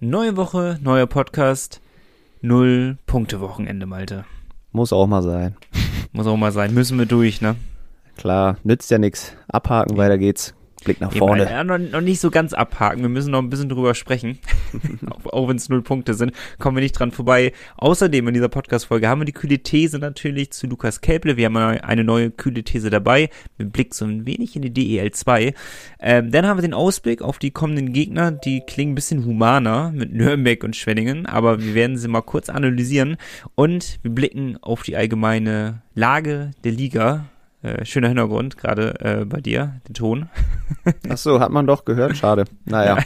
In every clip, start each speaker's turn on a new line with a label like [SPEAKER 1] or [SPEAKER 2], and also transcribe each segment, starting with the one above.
[SPEAKER 1] Neue Woche, neuer Podcast, null Punkte Wochenende, Malte.
[SPEAKER 2] Muss auch mal sein.
[SPEAKER 1] Muss auch mal sein. Müssen wir durch, ne?
[SPEAKER 2] Klar, nützt ja nichts. Abhaken, weiter geht's. Blick nach vorne.
[SPEAKER 1] Ja, noch, noch, nicht so ganz abhaken. Wir müssen noch ein bisschen drüber sprechen. auch, auch wenn es null Punkte sind, kommen wir nicht dran vorbei. Außerdem in dieser Podcast-Folge haben wir die kühle These natürlich zu Lukas Kelple. Wir haben eine neue kühle These dabei. Mit Blick so ein wenig in die DEL 2. Ähm, dann haben wir den Ausblick auf die kommenden Gegner. Die klingen ein bisschen humaner mit Nürnberg und Schwenningen. Aber wir werden sie mal kurz analysieren. Und wir blicken auf die allgemeine Lage der Liga äh, schöner Hintergrund, gerade äh, bei dir, den Ton.
[SPEAKER 2] Ach so, hat man doch gehört, schade. Naja.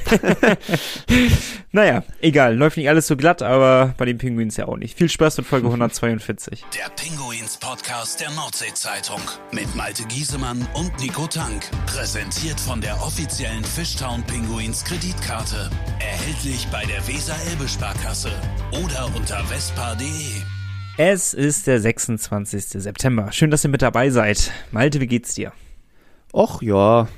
[SPEAKER 1] naja, egal, läuft nicht alles so glatt, aber bei den Pinguins ja auch nicht. Viel Spaß mit Folge 142.
[SPEAKER 3] Der Pinguins Podcast der Nordsee-Zeitung mit Malte Giesemann und Nico Tank. Präsentiert von der offiziellen Fishtown Pinguins Kreditkarte. Erhältlich bei der Weser-Elbe-Sparkasse oder unter vespa.de.
[SPEAKER 1] Es ist der 26. September. Schön, dass ihr mit dabei seid. Malte, wie geht's dir?
[SPEAKER 2] Och ja,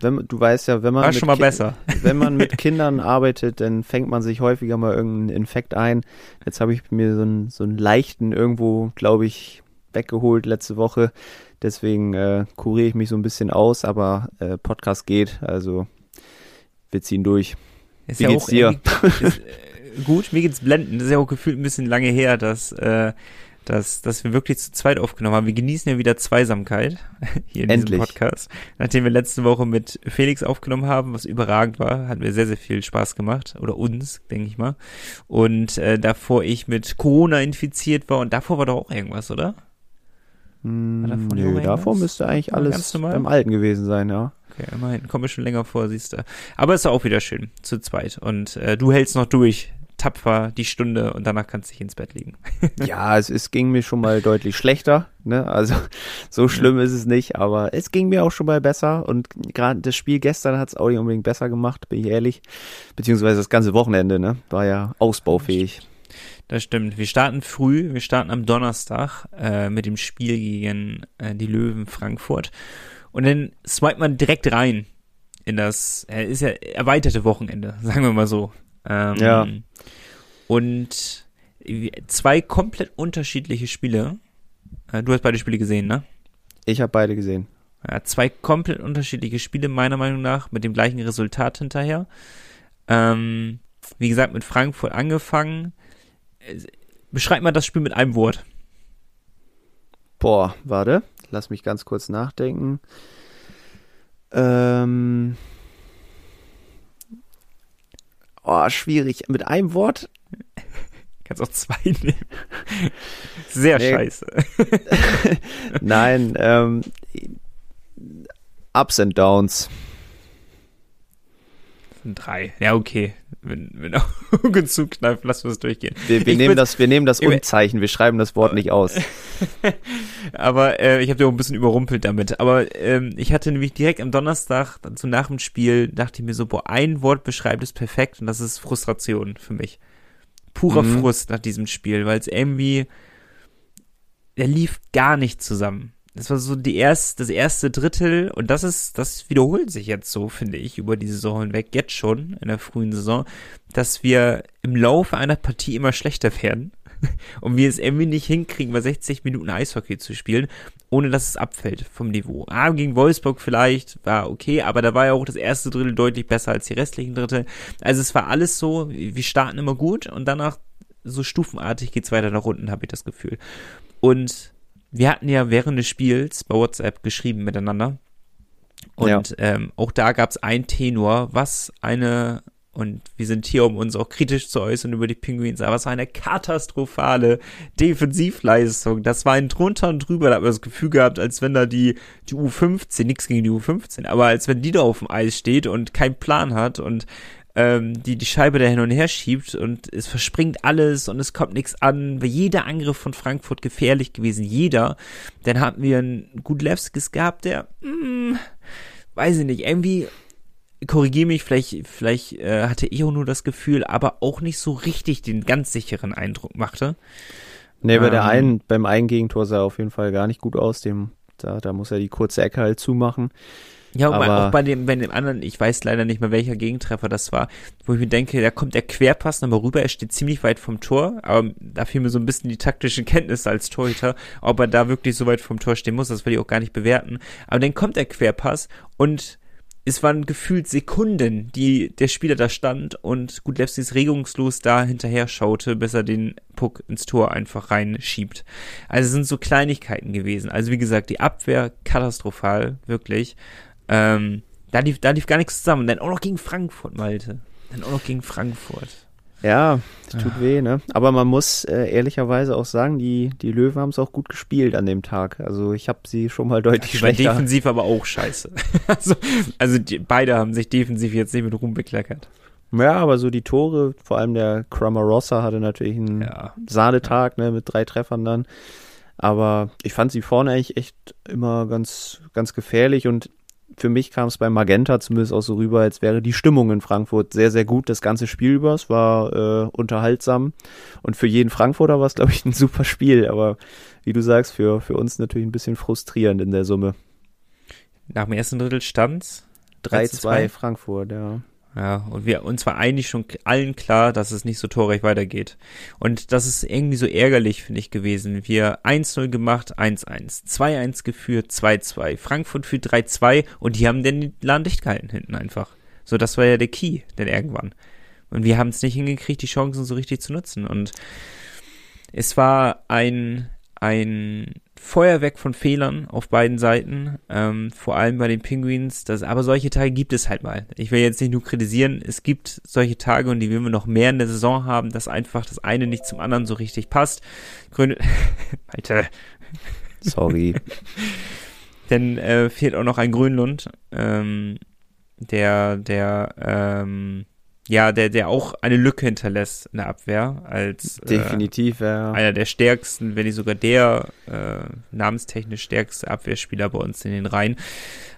[SPEAKER 2] wenn, du weißt ja, wenn man,
[SPEAKER 1] War schon mal besser.
[SPEAKER 2] wenn man mit Kindern arbeitet, dann fängt man sich häufiger mal irgendeinen Infekt ein. Jetzt habe ich mir so einen, so einen leichten irgendwo, glaube ich, weggeholt letzte Woche. Deswegen äh, kuriere ich mich so ein bisschen aus, aber äh, Podcast geht, also wir ziehen durch.
[SPEAKER 1] Ist Wie ja geht's dir? Ist, gut, mir geht's blenden. Das ist ja auch gefühlt ein bisschen lange her, dass, äh, dass, dass wir wirklich zu zweit aufgenommen haben. Wir genießen ja wieder Zweisamkeit hier in
[SPEAKER 2] Endlich.
[SPEAKER 1] diesem Podcast. Nachdem wir letzte Woche mit Felix aufgenommen haben, was überragend war, hat mir sehr, sehr viel Spaß gemacht. Oder uns, denke ich mal. Und äh, davor ich mit Corona infiziert war und davor war doch auch irgendwas, oder?
[SPEAKER 2] Hm, davor nö, davor müsste eigentlich alles beim Alten gewesen sein, ja.
[SPEAKER 1] Okay, immerhin komme schon länger vor, siehst du. Aber es ist auch wieder schön, zu zweit. Und äh, du hältst noch durch tapfer die Stunde und danach kannst du dich ins Bett legen.
[SPEAKER 2] ja, es, es ging mir schon mal deutlich schlechter. Ne? Also so schlimm ist es nicht, aber es ging mir auch schon mal besser. Und gerade das Spiel gestern hat es auch nicht unbedingt besser gemacht, bin ich ehrlich. Beziehungsweise das ganze Wochenende, ne? War ja ausbaufähig.
[SPEAKER 1] Das stimmt. Wir starten früh, wir starten am Donnerstag äh, mit dem Spiel gegen äh, die Löwen Frankfurt. Und dann swipet man direkt rein in das, äh, ist ja erweiterte Wochenende, sagen wir mal so. Ähm,
[SPEAKER 2] ja.
[SPEAKER 1] Und zwei komplett unterschiedliche Spiele. Äh, du hast beide Spiele gesehen, ne?
[SPEAKER 2] Ich habe beide gesehen.
[SPEAKER 1] Ja, zwei komplett unterschiedliche Spiele, meiner Meinung nach, mit dem gleichen Resultat hinterher. Ähm, wie gesagt, mit Frankfurt angefangen. Beschreib mal das Spiel mit einem Wort.
[SPEAKER 2] Boah, warte. Lass mich ganz kurz nachdenken. Ähm, Oh, schwierig. Mit einem Wort?
[SPEAKER 1] Kannst auch zwei nehmen. Sehr nee. scheiße.
[SPEAKER 2] Nein, ähm, Ups and Downs.
[SPEAKER 1] Drei. Ja, okay. Wenn, wenn Augen zukneift, lassen wir es durchgehen.
[SPEAKER 2] Wir, wir nehmen, das, wir nehmen das Unzeichen, wir schreiben das Wort nicht aus.
[SPEAKER 1] Aber äh, ich habe dir auch ein bisschen überrumpelt damit. Aber ähm, ich hatte nämlich direkt am Donnerstag, dann so nach dem Spiel, dachte ich mir so, boah, ein Wort beschreibt es perfekt und das ist Frustration für mich. Purer mhm. Frust nach diesem Spiel, weil es irgendwie, der lief gar nicht zusammen. Das war so die erst, das erste Drittel und das ist, das wiederholt sich jetzt so, finde ich, über die Saison hinweg, jetzt schon in der frühen Saison, dass wir im Laufe einer Partie immer schlechter werden und wir es irgendwie nicht hinkriegen, bei 60 Minuten Eishockey zu spielen, ohne dass es abfällt vom Niveau. Ah, gegen Wolfsburg vielleicht war okay, aber da war ja auch das erste Drittel deutlich besser als die restlichen Drittel. Also es war alles so, wir starten immer gut und danach so stufenartig geht's weiter nach unten, habe ich das Gefühl. Und wir hatten ja während des Spiels bei WhatsApp geschrieben miteinander. Und ja. ähm, auch da gab es ein Tenor, was eine, und wir sind hier, um uns auch kritisch zu äußern über die Penguins, aber was war eine katastrophale Defensivleistung. Das war ein drunter und drüber, da hat man das Gefühl gehabt, als wenn da die, die U15, nichts gegen die U15, aber als wenn die da auf dem Eis steht und keinen Plan hat und ähm, die die Scheibe da hin und her schiebt und es verspringt alles und es kommt nichts an. Wäre jeder Angriff von Frankfurt gefährlich gewesen, jeder. Dann hatten wir einen Gudlewskis gehabt, der, hm, weiß ich nicht, irgendwie korrigiere mich, vielleicht, vielleicht äh, hatte Eo nur das Gefühl, aber auch nicht so richtig den ganz sicheren Eindruck machte.
[SPEAKER 2] Nee, bei ähm, der einen, beim einen Gegentor sah er auf jeden Fall gar nicht gut aus, dem, da, da muss er die kurze Ecke halt zumachen.
[SPEAKER 1] Ja, aber auch bei dem, bei dem anderen, ich weiß leider nicht mehr, welcher Gegentreffer das war, wo ich mir denke, da kommt der Querpass nochmal rüber, er steht ziemlich weit vom Tor, aber da fiel mir so ein bisschen die taktische Kenntnis als Torhüter, ob er da wirklich so weit vom Tor stehen muss, das will ich auch gar nicht bewerten. Aber dann kommt der Querpass und es waren gefühlt Sekunden, die der Spieler da stand und gut Lepsi ist regungslos da hinterher schaute, bis er den Puck ins Tor einfach reinschiebt. Also es sind so Kleinigkeiten gewesen. Also wie gesagt, die Abwehr katastrophal, wirklich. Ähm, da lief, da lief gar nichts zusammen. Und dann auch noch gegen Frankfurt, Malte. Dann auch noch gegen Frankfurt.
[SPEAKER 2] Ja, das tut weh, ne? Aber man muss äh, ehrlicherweise auch sagen, die, die Löwen haben es auch gut gespielt an dem Tag. Also ich habe sie schon mal deutlich
[SPEAKER 1] war
[SPEAKER 2] schwächer.
[SPEAKER 1] defensiv aber auch scheiße. also also die, beide haben sich defensiv jetzt nicht mit Ruhm bekleckert.
[SPEAKER 2] Ja, aber so die Tore, vor allem der Cramarossa hatte natürlich einen
[SPEAKER 1] Ja.
[SPEAKER 2] Sahnetag, ne, mit drei Treffern dann. Aber ich fand sie vorne eigentlich echt immer ganz, ganz gefährlich und für mich kam es bei Magenta zumindest auch so rüber, als wäre die Stimmung in Frankfurt sehr, sehr gut das ganze Spiel über. Es war äh, unterhaltsam und für jeden Frankfurter war es, glaube ich, ein super Spiel. Aber wie du sagst, für, für uns natürlich ein bisschen frustrierend in der Summe.
[SPEAKER 1] Nach dem ersten Drittel stand's
[SPEAKER 2] 3-2 Frankfurt, ja.
[SPEAKER 1] Ja, und wir, uns war eigentlich schon allen klar, dass es nicht so torreich weitergeht. Und das ist irgendwie so ärgerlich, finde ich, gewesen. Wir 1-0 gemacht, 1-1, 2-1 geführt, 2-2, Frankfurt führt 3-2 und die haben den Laden dicht gehalten hinten einfach. So, das war ja der Key, denn irgendwann. Und wir haben es nicht hingekriegt, die Chancen so richtig zu nutzen. Und es war ein, ein Feuerwerk von Fehlern auf beiden Seiten, ähm, vor allem bei den Penguins. Das, aber solche Tage gibt es halt mal. Ich will jetzt nicht nur kritisieren, es gibt solche Tage und die werden wir noch mehr in der Saison haben, dass einfach das eine nicht zum anderen so richtig passt. Gründe, Alter,
[SPEAKER 2] Sorry.
[SPEAKER 1] denn äh, fehlt auch noch ein Grönlund, ähm, der, der, ähm, ja, der, der auch eine Lücke hinterlässt in der Abwehr als äh,
[SPEAKER 2] Definitiv, ja.
[SPEAKER 1] einer der stärksten, wenn nicht sogar der äh, namenstechnisch stärkste Abwehrspieler bei uns in den Reihen.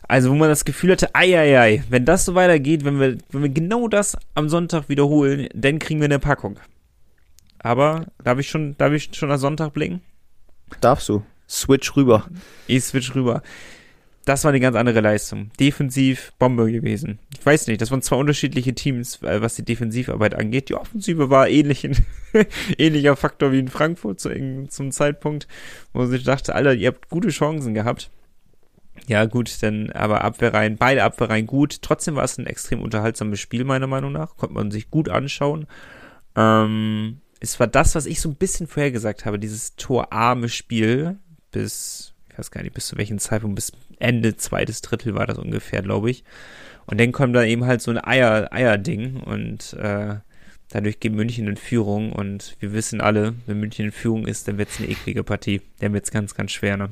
[SPEAKER 1] Also wo man das Gefühl hatte, ei, ei, ei, wenn das so weitergeht, wenn wir, wenn wir genau das am Sonntag wiederholen, dann kriegen wir eine Packung. Aber darf ich schon, darf ich schon am Sonntag blicken?
[SPEAKER 2] Darfst du. Switch rüber.
[SPEAKER 1] Ich switch rüber. Das war eine ganz andere Leistung. Defensiv Bombe gewesen. Ich weiß nicht, das waren zwei unterschiedliche Teams, äh, was die Defensivarbeit angeht. Die Offensive war ähnlich in, ähnlicher Faktor wie in Frankfurt zu, zum Zeitpunkt, wo sich dachte, Alter, ihr habt gute Chancen gehabt. Ja, gut, dann aber Abwehrreihen, beide Abwehrreihen gut. Trotzdem war es ein extrem unterhaltsames Spiel, meiner Meinung nach. Konnte man sich gut anschauen. Ähm, es war das, was ich so ein bisschen vorher gesagt habe, dieses torarme Spiel bis, ich weiß gar nicht, bis zu welchem Zeitpunkt, bis Ende zweites Drittel war das ungefähr, glaube ich. Und dann kommt da eben halt so ein Eier, Eier-Ding und äh, dadurch geht München in Führung und wir wissen alle, wenn München in Führung ist, dann wird's eine eklige Partie. Dann wird's ganz, ganz schwer, ne?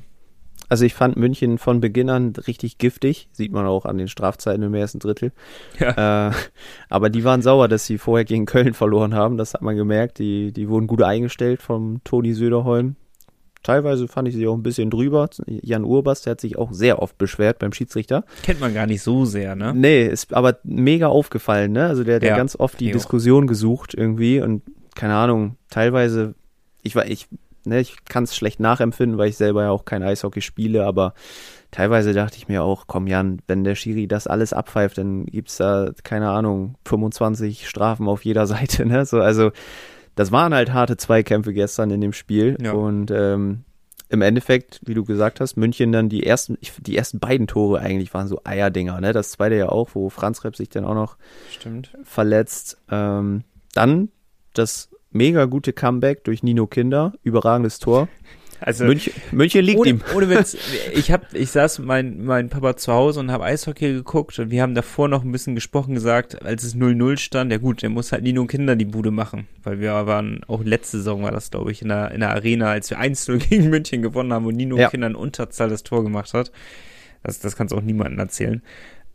[SPEAKER 2] Also ich fand München von Beginn an richtig giftig, sieht man auch an den Strafzeiten im ersten Drittel.
[SPEAKER 1] Ja.
[SPEAKER 2] Äh, aber die waren sauer, dass sie vorher gegen Köln verloren haben, das hat man gemerkt. Die, die wurden gut eingestellt vom Toni Söderholm. Teilweise fand ich sie auch ein bisschen drüber. Jan Urbas, der hat sich auch sehr oft beschwert beim Schiedsrichter.
[SPEAKER 1] Kennt man gar nicht so sehr, ne?
[SPEAKER 2] Nee, ist aber mega aufgefallen, ne? Also der hat ja,
[SPEAKER 1] Ja,
[SPEAKER 2] ganz oft die. Diskussion gesucht irgendwie und keine Ahnung, teilweise, ich war, ich, ne, ich kann es schlecht nachempfinden, weil ich selber ja auch kein Eishockey spiele, aber teilweise dachte ich mir auch, komm Jan, wenn der Schiri das alles abpfeift, dann gibt's da, keine Ahnung, 25 Strafen auf jeder Seite, ne? So, also das waren halt harte Zweikämpfe gestern in dem Spiel
[SPEAKER 1] Ja.
[SPEAKER 2] und ähm, im Endeffekt, wie du gesagt hast, München dann die ersten, die ersten beiden Tore eigentlich waren so Eierdinger, ne? Das zweite ja auch, wo Franz Repp sich dann auch noch
[SPEAKER 1] Stimmt.
[SPEAKER 2] verletzt. Ähm, dann das mega gute Comeback durch Nino Kinder, überragendes Tor.
[SPEAKER 1] Also,
[SPEAKER 2] München, München liegt
[SPEAKER 1] ohne,
[SPEAKER 2] ihm.
[SPEAKER 1] ohne Witz, ich hab, ich saß mit mein, mein Papa zu Hause und habe Eishockey geguckt und wir haben davor noch ein bisschen gesprochen gesagt, als es 0-0 stand, ja gut, der muss halt Nino Kinder die Bude machen, weil wir waren, auch letzte Saison war das, glaube ich, in der, in der Arena, als wir 1-0 gegen München gewonnen haben und Nino
[SPEAKER 2] Ja.
[SPEAKER 1] Kinder in Unterzahl das Tor gemacht hat. Das, das kannst du auch niemandem erzählen.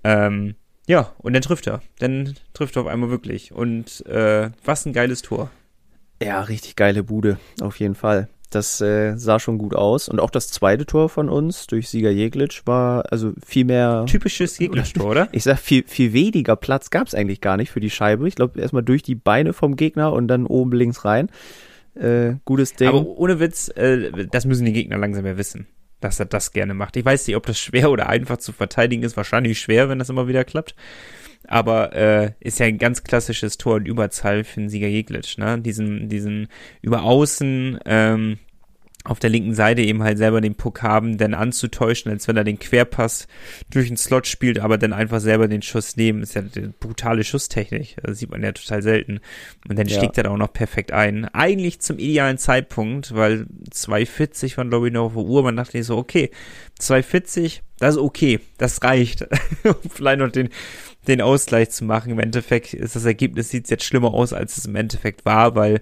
[SPEAKER 1] Ähm, ja, und dann trifft er. Dann trifft er auf einmal wirklich. Und äh, was ein geiles Tor.
[SPEAKER 2] Ja, richtig geile Bude, auf jeden Fall. Das äh, sah schon gut aus. Und auch das zweite Tor von uns durch Sieger Jeglitsch war also viel mehr.
[SPEAKER 1] Typisches Gegnertor, oder?
[SPEAKER 2] Ich sag, viel, viel weniger Platz gab's eigentlich gar nicht für die Scheibe. Ich glaube, erstmal durch die Beine vom Gegner und dann oben links rein. Äh, gutes Ding.
[SPEAKER 1] Aber ohne Witz, äh, das müssen die Gegner langsam ja wissen. dass er das gerne macht. Ich weiß nicht, ob das schwer oder einfach zu verteidigen ist. Wahrscheinlich schwer, wenn das immer wieder klappt. Aber äh, ist ja ein ganz klassisches Tor und Überzahl für den Sieger Jeglitsch, ne? Diesen, diesen über außen ähm, auf der linken Seite eben halt selber den Puck haben, dann anzutäuschen, als wenn er den Querpass durch den Slot spielt, aber dann einfach selber den Schuss nehmen. Ist ja eine brutale Schusstechnik. Das sieht man ja total selten. Und dann ja. schlägt er da auch noch perfekt ein. Eigentlich zum idealen Zeitpunkt, weil 2,40 waren, glaube ich, noch auf der Uhr. Man dachte sich so, okay, 2,40, das ist okay. Das reicht. um vielleicht noch den, den Ausgleich zu machen. Im Endeffekt ist das Ergebnis, sieht jetzt schlimmer aus, als es im Endeffekt war, weil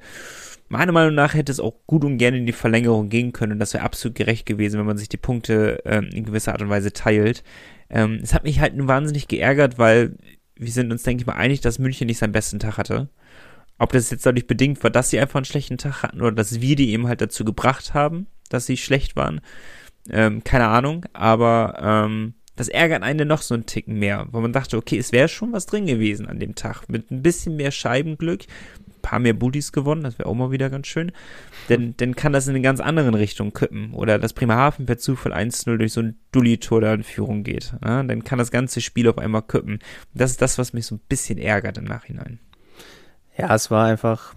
[SPEAKER 1] Meiner Meinung nach hätte es auch gut und gerne in die Verlängerung gehen können und das wäre absolut gerecht gewesen, wenn man sich die Punkte ähm, in gewisser Art und Weise teilt. Ähm, es hat mich halt nur wahnsinnig geärgert, weil wir sind uns, denke ich mal, einig, dass München nicht seinen besten Tag hatte. Ob das jetzt dadurch bedingt war, dass sie einfach einen schlechten Tag hatten oder dass wir die eben halt dazu gebracht haben, dass sie schlecht waren, ähm, keine Ahnung, aber ähm, das ärgert einen noch so einen Ticken mehr, weil man dachte, okay, es wäre schon was drin gewesen an dem Tag. Mit ein bisschen mehr Scheibenglück, paar mehr Booties gewonnen, das wäre auch mal wieder ganz schön. Denn dann kann das in eine ganz andere Richtung kippen. Oder dass Bremerhaven per Zufall 1-0 durch so ein Dulli-Tor da in Führung geht. Ja, dann kann das ganze Spiel auf einmal kippen. Das ist das, was mich so ein bisschen ärgert im Nachhinein.
[SPEAKER 2] Ja, es war einfach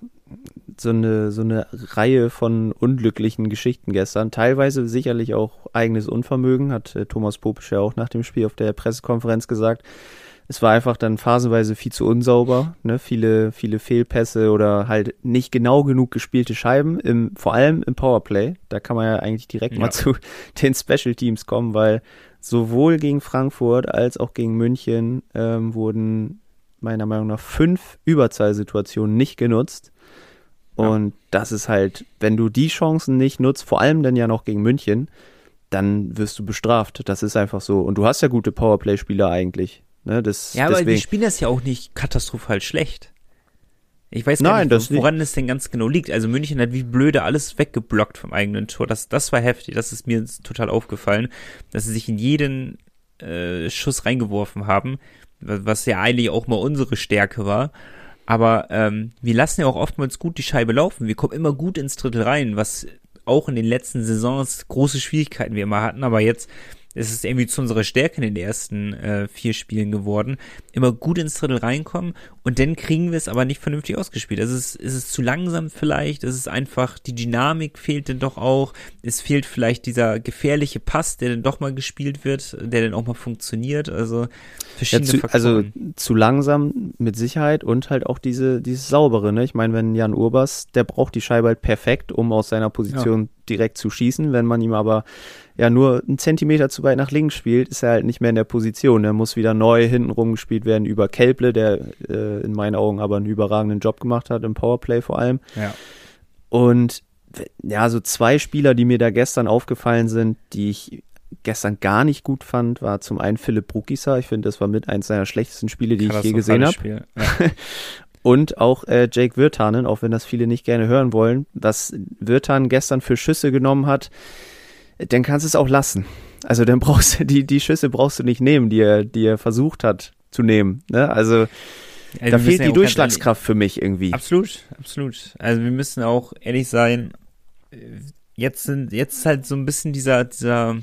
[SPEAKER 2] so eine, so eine Reihe von unglücklichen Geschichten gestern. Teilweise sicherlich auch eigenes Unvermögen, hat äh, Thomas Popisch ja auch nach dem Spiel auf der Pressekonferenz gesagt es war einfach dann phasenweise viel zu unsauber, ne? viele, viele Fehlpässe oder halt nicht genau genug gespielte Scheiben, im, vor allem im Powerplay. Da kann man ja eigentlich direkt ja. mal zu den Special Teams kommen, weil sowohl gegen Frankfurt als auch gegen München ähm, wurden meiner Meinung nach fünf Überzahlsituationen nicht genutzt. Und ja. das ist halt, wenn du die Chancen nicht nutzt, vor allem dann ja noch gegen München, dann wirst du bestraft. Das ist einfach so. Und du hast ja gute Powerplay-Spieler eigentlich. Ne, das,
[SPEAKER 1] ja, aber deswegen, die spielen das ja auch nicht katastrophal schlecht. Ich weiß gar Nein, nicht, woran es denn ganz genau liegt. Also München hat wie blöde alles weggeblockt vom eigenen Tor. Das, das war heftig. Das ist mir total aufgefallen, dass sie sich in jeden äh, Schuss reingeworfen haben, was ja eigentlich auch mal unsere Stärke war. Aber ähm, wir lassen ja auch oftmals gut die Scheibe laufen. Wir kommen immer gut ins Drittel rein, was auch in den letzten Saisons große Schwierigkeiten wir immer hatten. Aber jetzt es ist irgendwie zu unserer Stärke in den ersten äh, vier Spielen geworden, immer gut ins Drittel reinkommen und dann kriegen wir es aber nicht vernünftig ausgespielt. Also es ist, es ist zu langsam vielleicht, es ist einfach, die Dynamik fehlt dann doch auch, es fehlt vielleicht dieser gefährliche Pass, der dann doch mal gespielt wird, der dann auch mal funktioniert, also verschiedene
[SPEAKER 2] ja, zu, Also zu langsam mit Sicherheit und halt auch diese, dieses saubere, ne? Ich meine, wenn Jan Urbas, der braucht die Scheibe halt perfekt, um aus seiner Position ja. Direkt zu schießen, wenn man ihm aber ja nur einen Zentimeter zu weit nach links spielt, ist er halt nicht mehr in der Position. Er muss wieder neu hinten rumgespielt werden über Kelble, der äh, in meinen Augen aber einen überragenden Job gemacht hat, im Powerplay vor allem.
[SPEAKER 1] Ja.
[SPEAKER 2] Und ja, so zwei Spieler, die mir da gestern aufgefallen sind, die ich gestern gar nicht gut fand, war zum einen Philipp Brukisa. Ich finde, das war mit eins seiner schlechtesten Spiele, die ich je gesehen habe. Ja. Und auch äh, Jake Wirtanen, auch wenn das viele nicht gerne hören wollen, was Wirtan gestern für Schüsse genommen hat, dann kannst du es auch lassen. Also dann brauchst du die, die Schüsse brauchst du nicht nehmen, die er, die er versucht hat zu nehmen. Ne? Also ja, da fehlt die Durchschlagskraft für mich irgendwie.
[SPEAKER 1] Absolut, absolut. Also wir müssen auch ehrlich sein, jetzt sind, jetzt ist halt so ein bisschen dieser, dieser,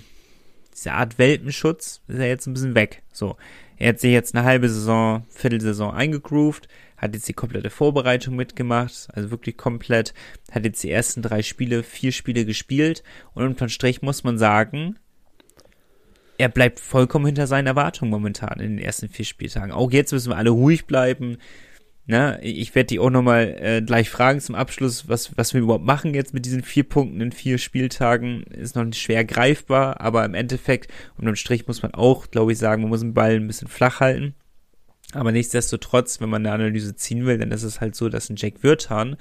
[SPEAKER 1] diese Art Welpenschutz, ist ja jetzt ein bisschen weg. So. Er hat sich jetzt eine halbe Saison, Viertelsaison eingegroovt hat jetzt die komplette Vorbereitung mitgemacht, also wirklich komplett, hat jetzt die ersten drei Spiele, vier Spiele gespielt und unterm Strich muss man sagen, er bleibt vollkommen hinter seinen Erwartungen momentan in den ersten vier Spieltagen. Auch jetzt müssen wir alle ruhig bleiben. Ne? Ich werde die auch nochmal äh, gleich fragen zum Abschluss, was, was wir überhaupt machen jetzt mit diesen vier Punkten in vier Spieltagen. Ist noch nicht schwer greifbar, aber im Endeffekt, unterm Strich muss man auch, glaube ich, sagen, man muss den Ball ein bisschen flach halten. Aber nichtsdestotrotz, wenn man eine Analyse ziehen will, dann ist es halt so, dass ein Jack Wirtan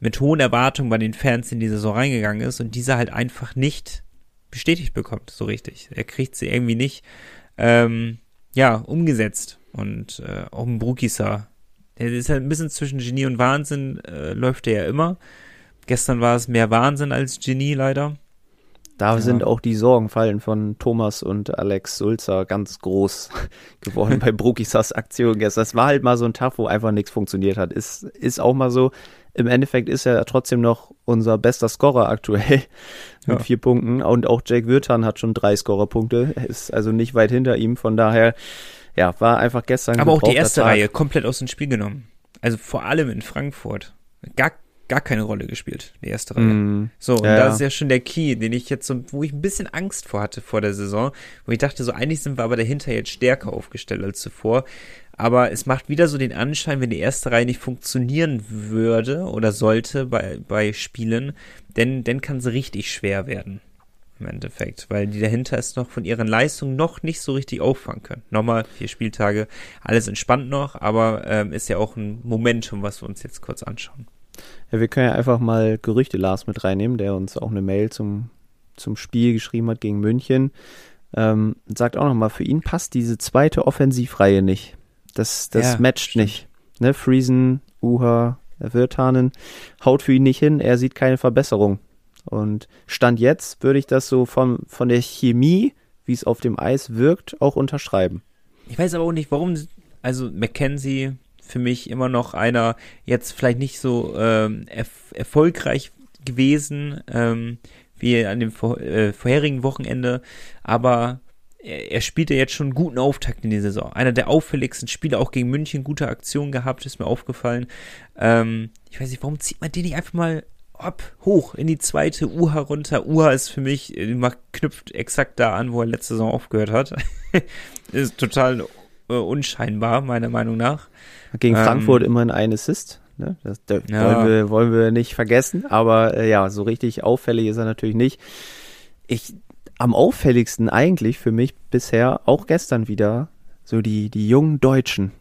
[SPEAKER 1] mit hohen Erwartungen bei den Fans in die Saison reingegangen ist und diese halt einfach nicht bestätigt bekommt, so richtig. Er kriegt sie irgendwie nicht, ähm, ja, umgesetzt. Und äh, auch ein Brukisa, der ist halt ein bisschen zwischen Genie und Wahnsinn, äh, läuft er ja immer. Gestern war es mehr Wahnsinn als Genie leider.
[SPEAKER 2] Da ja. sind auch die Sorgenfallen von Thomas und Alex Sulzer ganz groß geworden bei Brukisas Aktion gestern. Das war halt mal so ein Tag, wo einfach nichts funktioniert hat. Ist, ist auch mal so. Im Endeffekt ist er trotzdem noch unser bester Scorer aktuell mit ja. vier Punkten. Und auch Jake Wirtan hat schon drei Scorerpunkte. Ist also nicht weit hinter ihm. Von daher, ja, war einfach gestern.
[SPEAKER 1] Aber auch die erste. Reihe komplett aus dem Spiel genommen. Also vor allem in Frankfurt. Gar, gar keine Rolle gespielt, die erste Reihe. Mm, so, und ja, das ist ja schon der Key, den ich jetzt so, wo ich ein bisschen Angst vor hatte vor der Saison, wo ich dachte, so eigentlich sind wir aber dahinter jetzt stärker aufgestellt als zuvor. Aber es macht wieder so den Anschein, wenn die erste Reihe nicht funktionieren würde oder sollte bei, bei Spielen, denn dann kann sie richtig schwer werden. Im Endeffekt, weil die dahinter ist noch von ihren Leistungen noch nicht so richtig auffangen können. Nochmal vier Spieltage, alles entspannt noch, aber ähm, ist ja auch ein Momentum, was wir uns jetzt kurz anschauen.
[SPEAKER 2] Ja, wir können ja einfach mal Gerüchte Lars mit reinnehmen, der uns auch eine Mail zum, zum Spiel geschrieben hat gegen München. Ähm, sagt auch nochmal, für ihn passt diese zweite Offensivreihe nicht. Das, das ja, matcht stimmt. nicht. Ne? Friesen, Uha, Wirtanen haut für ihn nicht hin. Er sieht keine Verbesserung. Und Stand jetzt würde ich das so von, von der Chemie, wie es auf dem Eis wirkt, auch unterschreiben.
[SPEAKER 1] Ich weiß aber auch nicht, warum, also McKenzie für mich immer noch einer, jetzt vielleicht nicht so ähm, erf erfolgreich gewesen ähm, wie an dem vor, äh, vorherigen Wochenende, aber er, spielte jetzt schon einen guten Auftakt in die Saison. Einer der auffälligsten Spieler, auch gegen München, gute Aktion gehabt, ist mir aufgefallen. Ähm, ich weiß nicht, warum zieht man den nicht einfach mal ab, hoch in die zweite Uha runter. Uha ist für mich, knüpft exakt da an, wo er letzte Saison aufgehört hat. ist total äh, unscheinbar, meiner Meinung nach.
[SPEAKER 2] Gegen ähm, Frankfurt immerhin ein Assist. Ne? Das, das ja. wollen, wir, wollen wir nicht vergessen. Aber äh, ja, so richtig auffällig ist er natürlich nicht. Ich, am auffälligsten eigentlich für mich bisher, auch gestern wieder, so die, die jungen Deutschen.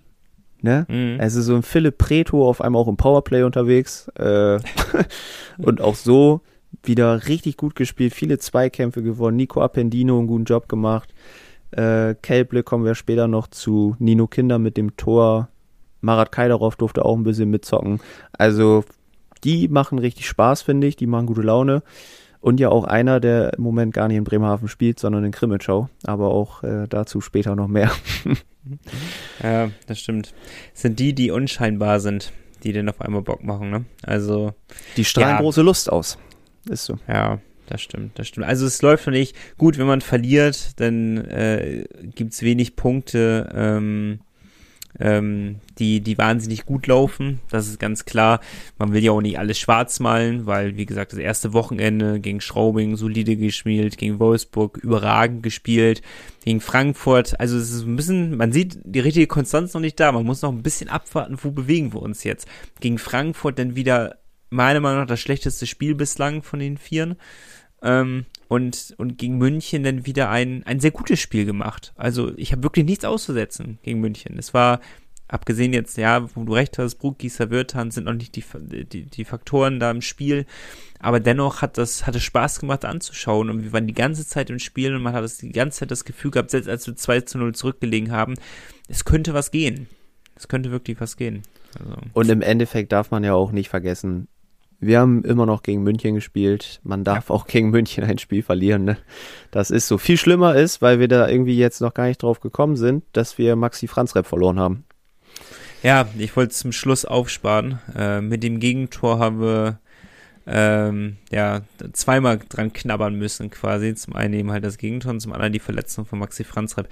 [SPEAKER 2] Ne? Mhm. Also so ein Philipp Preto auf einmal auch im Powerplay unterwegs. Äh, und auch so wieder richtig gut gespielt, viele Zweikämpfe gewonnen. Nico Appendino einen guten Job gemacht. Äh, Kelble kommen wir später noch zu. Nino Kinder mit dem Tor. Marat Kaidarov durfte auch ein bisschen mitzocken. Also die machen richtig Spaß, finde ich. Die machen gute Laune. Und ja auch einer, der im Moment gar nicht in Bremerhaven spielt, sondern in Krimitschau. Aber auch äh, dazu später noch mehr.
[SPEAKER 1] ja, das stimmt. Es sind die, die unscheinbar sind, die den auf einmal Bock machen, ne? Also.
[SPEAKER 2] Die strahlen ja. große Lust aus. Ist so.
[SPEAKER 1] Ja, das stimmt, das stimmt. Also es läuft noch nicht gut, wenn man verliert, dann äh, gibt es wenig Punkte. Ähm, ähm, die, die wahnsinnig gut laufen. Das ist ganz klar. Man will ja auch nicht alles schwarz malen, weil, wie gesagt, das erste Wochenende gegen Schraubing solide gespielt, gegen Wolfsburg überragend gespielt, gegen Frankfurt. Also es ist ein bisschen, man sieht die richtige Konstanz noch nicht da. Man muss noch ein bisschen abwarten, wo bewegen wir uns jetzt. Gegen Frankfurt dann wieder meiner Meinung nach das schlechteste Spiel bislang von den Vieren. Ähm, und, und gegen München dann wieder ein, ein sehr gutes Spiel gemacht. Also ich habe wirklich nichts auszusetzen gegen München. Es war, abgesehen jetzt, ja, wo du recht hast, Bruck, Gießer, Wirtan sind noch nicht die, die, die Faktoren da im Spiel. Aber dennoch hat das, hat es Spaß gemacht anzuschauen. Und wir waren die ganze Zeit im Spiel und man hat das die ganze Zeit das Gefühl gehabt, selbst als wir 2 zu 0 zurückgelegen haben, es könnte was gehen. Es könnte wirklich was gehen.
[SPEAKER 2] Also. Und im Endeffekt darf man ja auch nicht vergessen, wir haben immer noch gegen München gespielt. Man darf ja. auch gegen München ein Spiel verlieren. Ne? Das ist so. Viel schlimmer ist, weil wir da irgendwie jetzt noch gar nicht drauf gekommen sind, dass wir Maxi Franz Rep verloren haben.
[SPEAKER 1] Ja, ich wollte zum Schluss aufsparen. Äh, mit dem Gegentor haben wir ähm, ja zweimal dran knabbern müssen quasi. Zum einen eben halt das Gegentor und zum anderen die Verletzung von Maxi Franz Rep.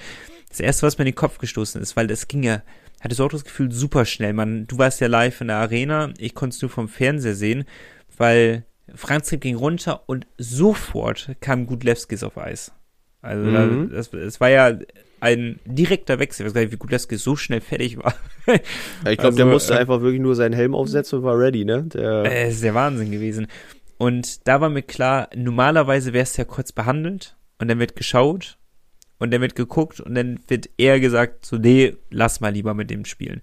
[SPEAKER 1] Das erste, was mir in den Kopf gestoßen ist, weil das ging ja hatte so auch das Gefühl, super schnell. Man, du warst ja live in der Arena, ich konnte es nur vom Fernseher sehen, weil Franz Trieb ging runter und sofort kam Gudlewskis auf Eis. Also mhm. das, es war ja ein direkter Wechsel. Ich weiß gar nicht, wie Gudlewskis so schnell fertig war.
[SPEAKER 2] Ja, ich glaube, also, der musste äh, einfach wirklich nur seinen Helm aufsetzen und war ready, ne?
[SPEAKER 1] Der äh, ist der Wahnsinn gewesen. Und da war mir klar, normalerweise wäre es ja kurz behandelt und dann wird geschaut und dann wird geguckt und dann wird eher gesagt, so, nee, lass mal lieber mit dem spielen.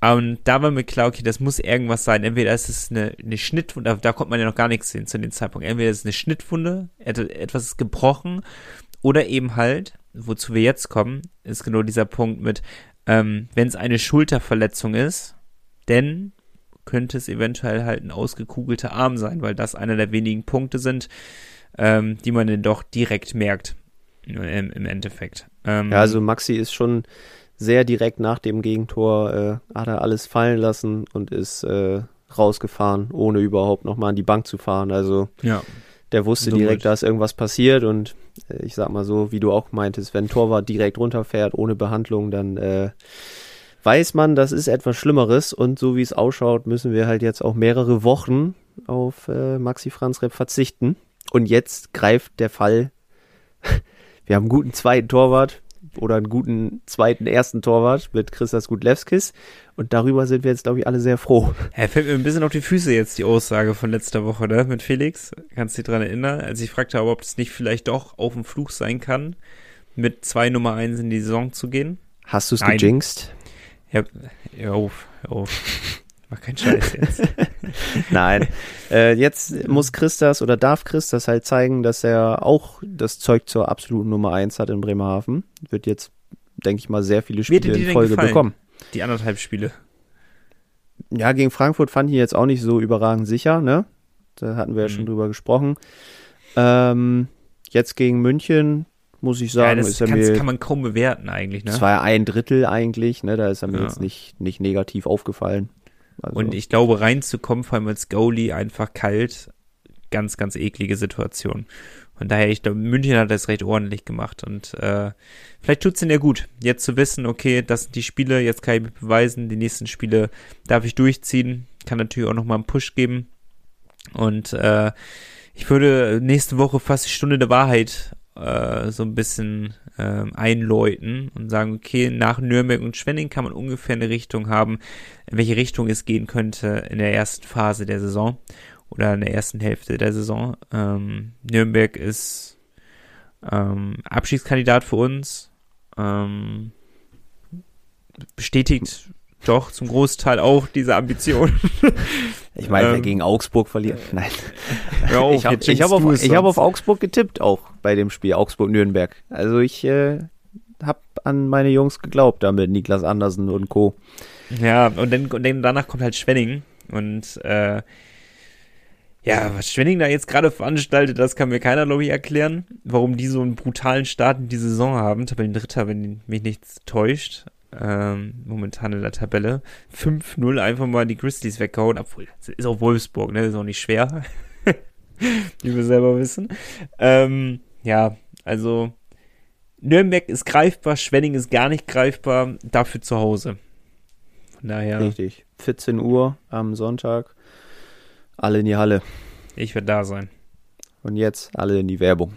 [SPEAKER 1] Und da war mir klar, okay, das muss irgendwas sein. Entweder ist es eine, eine Schnittwunde, da, da konnte man ja noch gar nichts sehen zu dem Zeitpunkt. Entweder ist es eine Schnittwunde, etwas ist gebrochen, oder eben halt, wozu wir jetzt kommen, ist genau dieser Punkt mit, ähm, wenn es eine Schulterverletzung ist, denn könnte es eventuell halt ein ausgekugelter Arm sein, weil das einer der wenigen Punkte sind, ähm, die man dann doch direkt merkt im, im Endeffekt.
[SPEAKER 2] Ähm, ja, also Maxi ist schon sehr direkt nach dem Gegentor, äh, hat er alles fallen lassen und ist äh, rausgefahren, ohne überhaupt nochmal an die Bank zu fahren. Also
[SPEAKER 1] ja.
[SPEAKER 2] der wusste so direkt, da ist irgendwas passiert und ich sag mal so, wie du auch meintest, wenn Torwart direkt runterfährt ohne Behandlung, dann äh, weiß man, das ist etwas Schlimmeres und so wie es ausschaut, müssen wir halt jetzt auch mehrere Wochen auf äh, Maxi Franz Repp verzichten. Und jetzt greift der Fall. Wir haben einen guten zweiten Torwart oder einen guten zweiten ersten Torwart mit Christas Gudlewskis und darüber sind wir jetzt, glaube ich, alle sehr froh.
[SPEAKER 1] Er fällt mir ein bisschen auf die Füße jetzt, die Aussage von letzter Woche, ne, mit Felix. Kannst du dich dran erinnern? Als ich fragte, ob es nicht vielleicht doch auf dem Fluch sein kann, mit zwei Nummer eins in die Saison zu gehen.
[SPEAKER 2] Hast du es gejinxt?
[SPEAKER 1] Ja, hör auf, hör auf. Mach keinen Scheiß jetzt.
[SPEAKER 2] Nein. Äh, jetzt muss Christas oder darf Christas halt zeigen, dass er auch das Zeug zur absoluten Nummer eins hat in Bremerhaven. Wird jetzt, denke ich mal, sehr viele Spiele in Folge bekommen.
[SPEAKER 1] Die anderthalb Spiele.
[SPEAKER 2] Ja, gegen Frankfurt fand ich ihn jetzt auch nicht so überragend sicher, ne? Da hatten wir ja mhm. schon drüber gesprochen. Ähm, jetzt gegen München muss ich sagen. Ja,
[SPEAKER 1] das, kann, mir, das kann man kaum bewerten eigentlich. Ne?
[SPEAKER 2] Das war ja ein Drittel eigentlich, ne? da ist er mir ja. jetzt nicht, nicht negativ aufgefallen.
[SPEAKER 1] Also. Und ich glaube, reinzukommen, vor allem als Goalie, einfach kalt, ganz, ganz eklige Situation. Von daher, ich glaube, München hat das recht ordentlich gemacht und äh, vielleicht tut's ihnen ja gut, jetzt zu wissen, okay, das sind die Spiele, jetzt kann ich mich beweisen, die nächsten Spiele darf ich durchziehen, kann natürlich auch nochmal einen Push geben und äh, ich würde nächste Woche fast die Stunde der Wahrheit äh, so ein bisschen äh, einläuten und sagen, okay, nach Nürnberg und Schwenning kann man ungefähr eine Richtung haben, in welche Richtung es gehen könnte in der ersten Phase der Saison oder in der ersten Hälfte der Saison. Ähm, Nürnberg ist ähm, Abschiedskandidat für uns. Ähm, bestätigt doch zum Großteil auch diese Ambition.
[SPEAKER 2] Ich meine, wer ähm, gegen Augsburg verliert. Nein. Auf, ich habe hab auf, hab auf Augsburg getippt, auch bei dem Spiel Augsburg-Nürnberg. Also ich äh, habe an meine Jungs geglaubt, da mit Niklas Andersen und Co.
[SPEAKER 1] Ja, und dann, und dann danach kommt halt Schwenning. Und äh, ja, was Schwenning da jetzt gerade veranstaltet, das kann mir keiner, glaube ich, erklären. Warum die so einen brutalen Start in die Saison haben. Tabellendritter, wenn mich nichts täuscht ähm, momentan in der Tabelle. 5-0 einfach mal die Grizzlies weggehauen, obwohl, ist auch Wolfsburg, ne, ist auch nicht schwer. Wie wir selber wissen. Ähm, ja, also Nürnberg ist greifbar, Schwenning ist gar nicht greifbar, dafür zu Hause.
[SPEAKER 2] Von daher. Richtig. 14 Uhr am Sonntag. Alle in die Halle.
[SPEAKER 1] Ich werde da sein.
[SPEAKER 2] Und jetzt alle in die Werbung.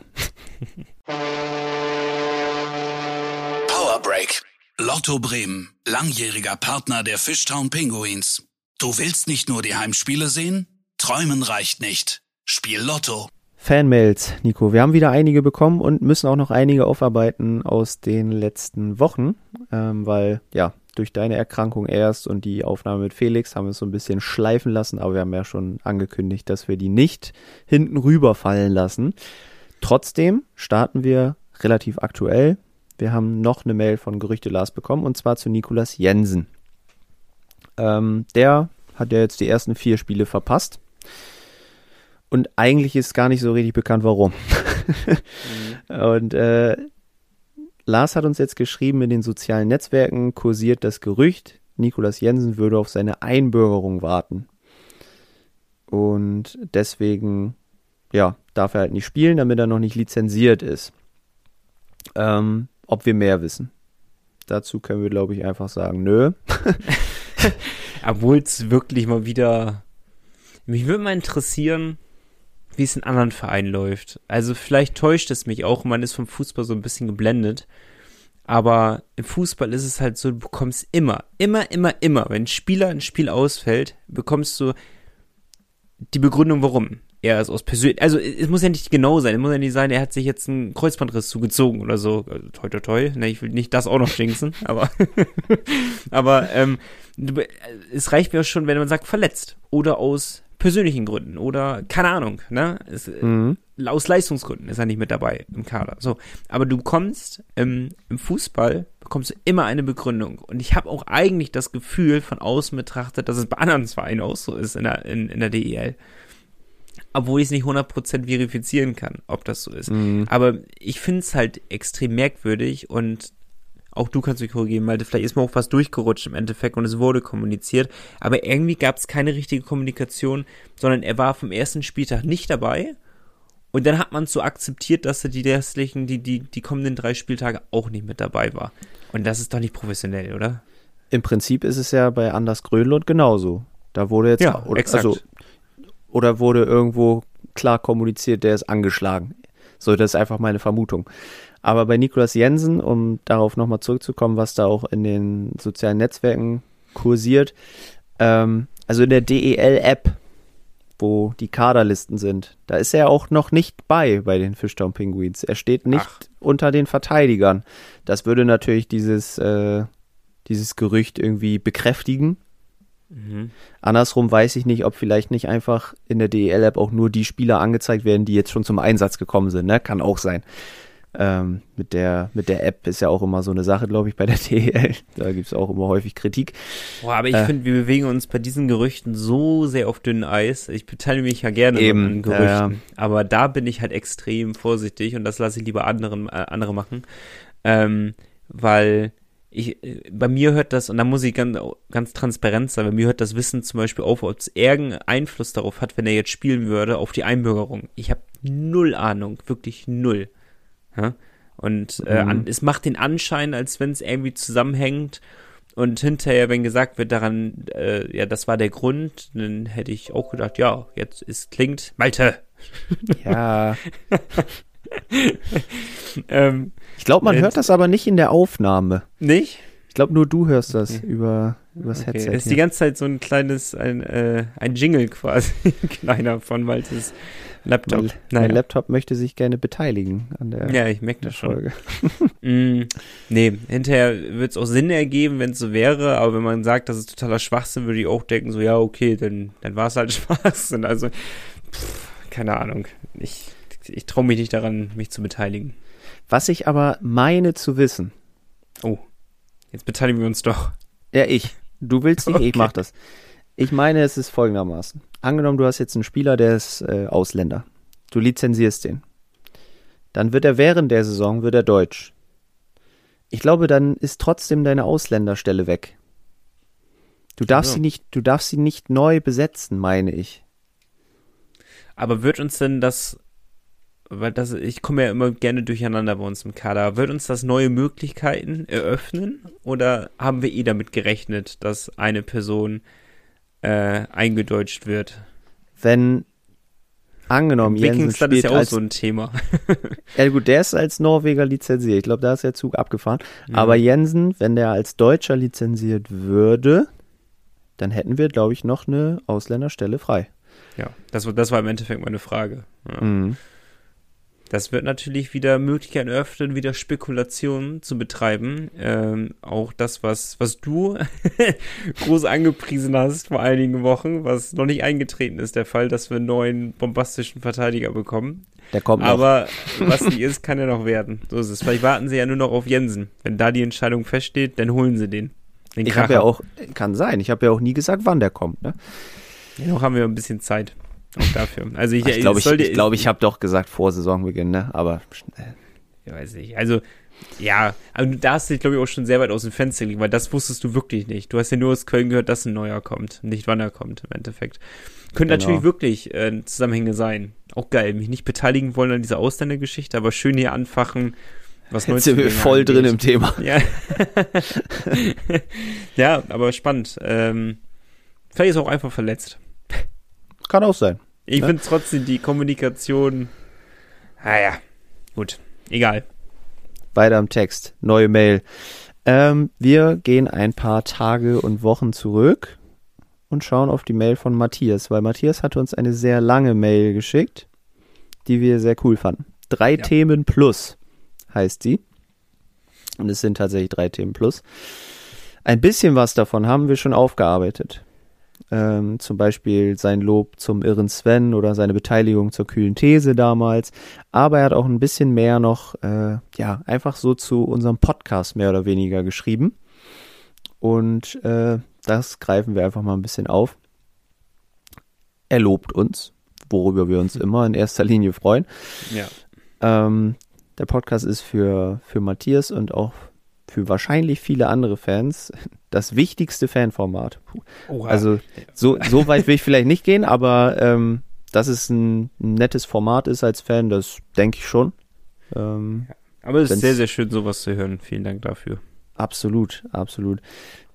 [SPEAKER 3] Lotto Bremen, langjähriger Partner der Fishtown Pinguins. Du willst nicht nur die Heimspiele sehen? Träumen reicht nicht. Spiel Lotto.
[SPEAKER 2] Fanmails, Nico. Wir haben wieder einige bekommen und müssen auch noch einige aufarbeiten aus den letzten Wochen, ähm, weil ja, durch deine Erkrankung erst und die Aufnahme mit Felix haben wir es so ein bisschen schleifen lassen, aber wir haben ja schon angekündigt, dass wir die nicht hinten rüberfallen lassen. Trotzdem starten wir relativ aktuell wir haben noch eine Mail von Gerüchte Lars bekommen und zwar zu Nikolas Jensen. Ähm, der hat ja jetzt die ersten vier Spiele verpasst. Und eigentlich ist gar nicht so richtig bekannt, warum. mhm. Und äh, Lars hat uns jetzt geschrieben, in den sozialen Netzwerken kursiert das Gerücht, Nikolas Jensen würde auf seine Einbürgerung warten. Und deswegen, ja, darf er halt nicht spielen, damit er noch nicht lizenziert ist. Ähm, ob wir mehr wissen. Dazu können wir, glaube ich, einfach sagen, nö.
[SPEAKER 1] Obwohl es wirklich mal wieder. Mich würde mal interessieren, wie es in anderen Vereinen läuft. Also vielleicht täuscht es mich auch, man ist vom Fußball so ein bisschen geblendet. Aber im Fußball ist es halt so, du bekommst immer, immer, immer, immer, wenn ein Spieler ein Spiel ausfällt, bekommst du die Begründung, warum er ist aus persönlich, also es muss ja nicht genau sein, es muss ja nicht sein, er hat sich jetzt einen Kreuzbandriss zugezogen oder so, also, toi toi toi, ne, ich will nicht das auch noch jinxen, aber, aber ähm, es reicht mir auch schon, wenn man sagt verletzt oder aus persönlichen Gründen oder keine Ahnung, ne, es, mhm. aus Leistungsgründen ist er nicht mit dabei im Kader, so, aber du kommst ähm, im Fußball bekommst du immer eine Begründung. Und ich habe auch eigentlich das Gefühl von außen betrachtet, dass es bei anderen Vereinen auch so ist in der in, in der DEL obwohl ich es nicht 100% verifizieren kann, ob das so ist. Mhm. Aber ich finde es halt extrem merkwürdig und auch du kannst mich korrigieren, Malte, vielleicht ist mir auch was durchgerutscht im Endeffekt und es wurde kommuniziert, aber irgendwie gab es keine richtige Kommunikation, sondern er war vom ersten Spieltag nicht dabei und dann hat man so akzeptiert, dass er die restlichen, die, die, die kommenden drei Spieltage auch nicht mit dabei war. Und das ist doch nicht professionell, oder?
[SPEAKER 2] Im Prinzip ist es ja bei Anders Grönlund genauso. Da wurde jetzt,
[SPEAKER 1] ja,
[SPEAKER 2] oder, also, oder wurde irgendwo klar kommuniziert, der ist angeschlagen. So, das ist einfach meine Vermutung. Aber bei Niklas Jensen, um darauf nochmal zurückzukommen, was da auch in den sozialen Netzwerken kursiert, ähm, also in der DEL-App, wo die Kaderlisten sind, da ist er auch noch nicht bei bei den Fishtown Penguins. Er steht nicht Ach. unter den Verteidigern. Das würde natürlich dieses, äh, dieses Gerücht irgendwie bekräftigen. Mhm. Andersrum weiß ich nicht, ob vielleicht nicht einfach in der DEL-App auch nur die Spieler angezeigt werden, die jetzt schon zum Einsatz gekommen sind. Ne? Kann auch sein. Ähm, mit, der, mit der App ist ja auch immer so eine Sache, glaube ich, bei der DEL. Da gibt es auch immer häufig Kritik.
[SPEAKER 1] Boah, aber ich äh, finde, wir bewegen uns bei diesen Gerüchten so sehr auf dünnem Eis. Ich beteilige mich ja gerne
[SPEAKER 2] eben, an
[SPEAKER 1] Gerüchten. Ja, Aber da bin ich halt extrem vorsichtig und das lasse ich lieber anderen, äh, andere machen. Ähm, weil ich, bei mir hört das, und da muss ich ganz, ganz transparent sein, bei mir hört das Wissen zum Beispiel auf, ob es irgendeinen Einfluss darauf hat, wenn er jetzt spielen würde, auf die Einbürgerung. Ich habe null Ahnung, wirklich null. Ja? Und äh, mhm. an, es macht den Anschein, als wenn es irgendwie zusammenhängt. Und hinterher, wenn gesagt wird daran, äh, ja, das war der Grund, dann hätte ich auch gedacht, ja, jetzt ist klingt Malte.
[SPEAKER 2] Ja. ähm, ich glaube, man hört das aber nicht in der Aufnahme.
[SPEAKER 1] Nicht?
[SPEAKER 2] Ich glaube, nur du hörst das okay. über übers
[SPEAKER 1] okay. Headset. Es ist die ganze Zeit so ein kleines, ein, äh, ein Jingle quasi, kleiner von Maltes Laptop. Mein,
[SPEAKER 2] naja. Laptop möchte sich gerne beteiligen an der
[SPEAKER 1] Ja, ich merke das schon. mm, nee, hinterher wird es auch Sinn ergeben, wenn es so wäre, aber wenn man sagt, das ist totaler Schwachsinn, würde ich auch denken, so, ja, okay, dann, dann war es halt Schwachsinn. Also, pff, keine Ahnung. Ich, ich traue mich nicht daran, mich zu beteiligen.
[SPEAKER 2] Was ich aber meine zu wissen.
[SPEAKER 1] Oh, jetzt beteiligen wir uns doch.
[SPEAKER 2] Ja, ich. Du willst nicht, okay. ich mach das. Ich meine, es ist folgendermaßen. Angenommen, du hast jetzt einen Spieler, der ist äh, Ausländer. Du lizenzierst den. Dann wird er während der Saison wird er deutsch. Ich glaube, dann ist trotzdem deine Ausländerstelle weg. Du darfst ja. sie nicht, du darfst sie nicht neu besetzen, meine ich.
[SPEAKER 1] Aber wird uns denn das, weil das, ich komme ja immer gerne durcheinander bei uns im Kader, wird uns das neue Möglichkeiten eröffnen? Oder haben wir eh damit gerechnet, dass eine Person äh, eingedeutscht wird.
[SPEAKER 2] Wenn angenommen Jensen spielt
[SPEAKER 1] ist ja auch
[SPEAKER 2] als,
[SPEAKER 1] so ein Thema.
[SPEAKER 2] ja gut, der ist als Norweger lizenziert. Ich glaube, da ist der Zug abgefahren. Mhm. Aber Jensen, wenn der als Deutscher lizenziert würde, dann hätten wir, glaube ich, noch eine Ausländerstelle frei.
[SPEAKER 1] Ja, das, das war im Endeffekt meine Frage. Ja. Mhm. Das wird natürlich wieder Möglichkeiten eröffnen, wieder Spekulationen zu betreiben. Ähm, auch das, was, was du groß angepriesen hast vor einigen Wochen, was noch nicht eingetreten ist, der Fall, dass wir einen neuen bombastischen Verteidiger bekommen.
[SPEAKER 2] Der kommt noch.
[SPEAKER 1] Aber was nicht ist, kann ja noch werden. So ist es. Vielleicht warten sie ja nur noch auf Jensen. Wenn da die Entscheidung feststeht, dann holen sie den.
[SPEAKER 2] den ich habe ja auch, kann sein, ich habe ja auch nie gesagt, wann der kommt. Ne?
[SPEAKER 1] Noch haben wir ein bisschen Zeit. Auch dafür. Also ich,
[SPEAKER 2] ich glaube, ich, ich, glaub, ich habe doch gesagt vor Saisonbeginn, ne? Aber
[SPEAKER 1] schnell. Ich weiß nicht. Also ja, aber da hast du dich, glaube ich, auch schon sehr weit aus dem Fenster gelegt, weil das wusstest du wirklich nicht. Du hast ja nur aus Köln gehört, dass ein neuer kommt, nicht wann er kommt im Endeffekt. Könnte genau. natürlich wirklich äh, Zusammenhänge sein. Auch geil, mich nicht beteiligen wollen an dieser Ausländergeschichte, aber schön hier anfachen, was
[SPEAKER 2] Jetzt sind wir voll angeht. drin im Thema.
[SPEAKER 1] Ja, ja aber spannend. Ähm, vielleicht ist er auch einfach verletzt.
[SPEAKER 2] Kann auch sein.
[SPEAKER 1] Ich ne? finde trotzdem die Kommunikation. Naja, gut. Egal.
[SPEAKER 2] Weiter im Text. Neue Mail. Ähm, wir gehen ein paar Tage und Wochen zurück und schauen auf die Mail von Matthias, weil Matthias hatte uns eine sehr lange Mail geschickt, die wir sehr cool fanden. Drei ja. Themen plus heißt sie. Und es sind tatsächlich drei Themen plus. Ein bisschen was davon haben wir schon aufgearbeitet. Ähm, zum Beispiel sein Lob zum irren Sven oder seine Beteiligung zur kühlen These damals. Aber er hat auch ein bisschen mehr noch, äh, ja, einfach so zu unserem Podcast mehr oder weniger geschrieben. Und äh, das greifen wir einfach mal ein bisschen auf. Er lobt uns, worüber wir uns immer in erster Linie freuen.
[SPEAKER 1] Ja.
[SPEAKER 2] Ähm, der Podcast ist für, für Matthias und auch für wahrscheinlich viele andere Fans das wichtigste Fanformat.
[SPEAKER 1] Oha.
[SPEAKER 2] Also so, so weit will ich vielleicht nicht gehen, aber ähm, dass es ein, nettes Format ist als Fan, das denke ich schon. Ähm,
[SPEAKER 1] Aber es ist sehr, sehr schön, sowas zu hören. Vielen Dank dafür.
[SPEAKER 2] Absolut, absolut.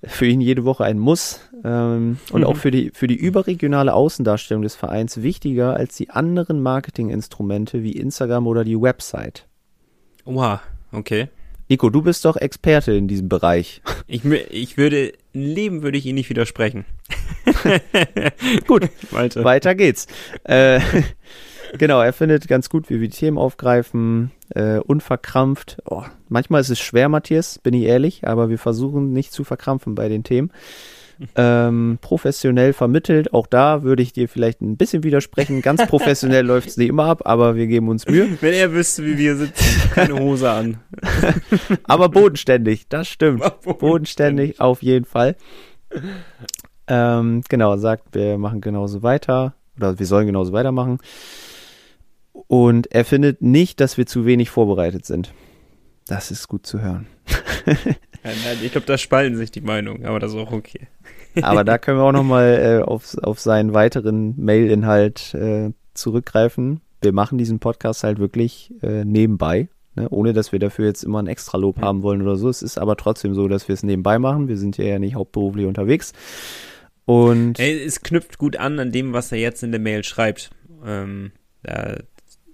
[SPEAKER 2] Für ihn jede Woche ein Muss ähm, und auch für die, für die überregionale Außendarstellung des Vereins wichtiger als die anderen Marketinginstrumente wie Instagram oder die Website.
[SPEAKER 1] Oha, okay.
[SPEAKER 2] Nico, du bist doch Experte in diesem Bereich.
[SPEAKER 1] Ich, ich würde, im Leben würde ich Ihnen nicht widersprechen.
[SPEAKER 2] Gut,
[SPEAKER 1] Malte.
[SPEAKER 2] weiter geht's. Äh, genau, er findet ganz gut, wie wir die Themen aufgreifen, äh, unverkrampft. Oh, manchmal ist es schwer, Matthias, bin ich ehrlich, aber wir versuchen nicht zu verkrampfen bei den Themen. Ähm, professionell vermittelt, auch da würde ich dir vielleicht ein bisschen widersprechen. Ganz professionell läuft es nicht immer ab, aber wir geben uns Mühe.
[SPEAKER 1] Wenn er wüsste, wie wir sitzen, keine Hose an.
[SPEAKER 2] Aber bodenständig, das stimmt.
[SPEAKER 1] Bodenständig.
[SPEAKER 2] Bodenständig, auf jeden Fall. Ähm, genau, sagt, wir machen genauso weiter oder wir sollen genauso weitermachen. Und er findet nicht, dass wir zu wenig vorbereitet sind. Das ist gut zu hören.
[SPEAKER 1] Nein, ich glaube, da spalten sich die Meinungen, aber das ist auch okay.
[SPEAKER 2] Aber da können wir auch nochmal äh, auf, auf seinen weiteren Mail-Inhalt äh, zurückgreifen. Wir machen diesen Podcast halt wirklich äh, nebenbei, ne? ohne dass wir dafür jetzt immer ein Extralob haben wollen oder so. Es ist aber trotzdem so, dass wir es nebenbei machen. Wir sind hier ja nicht hauptberuflich unterwegs. Und
[SPEAKER 1] Ey, es knüpft gut an an dem, was er jetzt in der Mail schreibt. Ähm, da,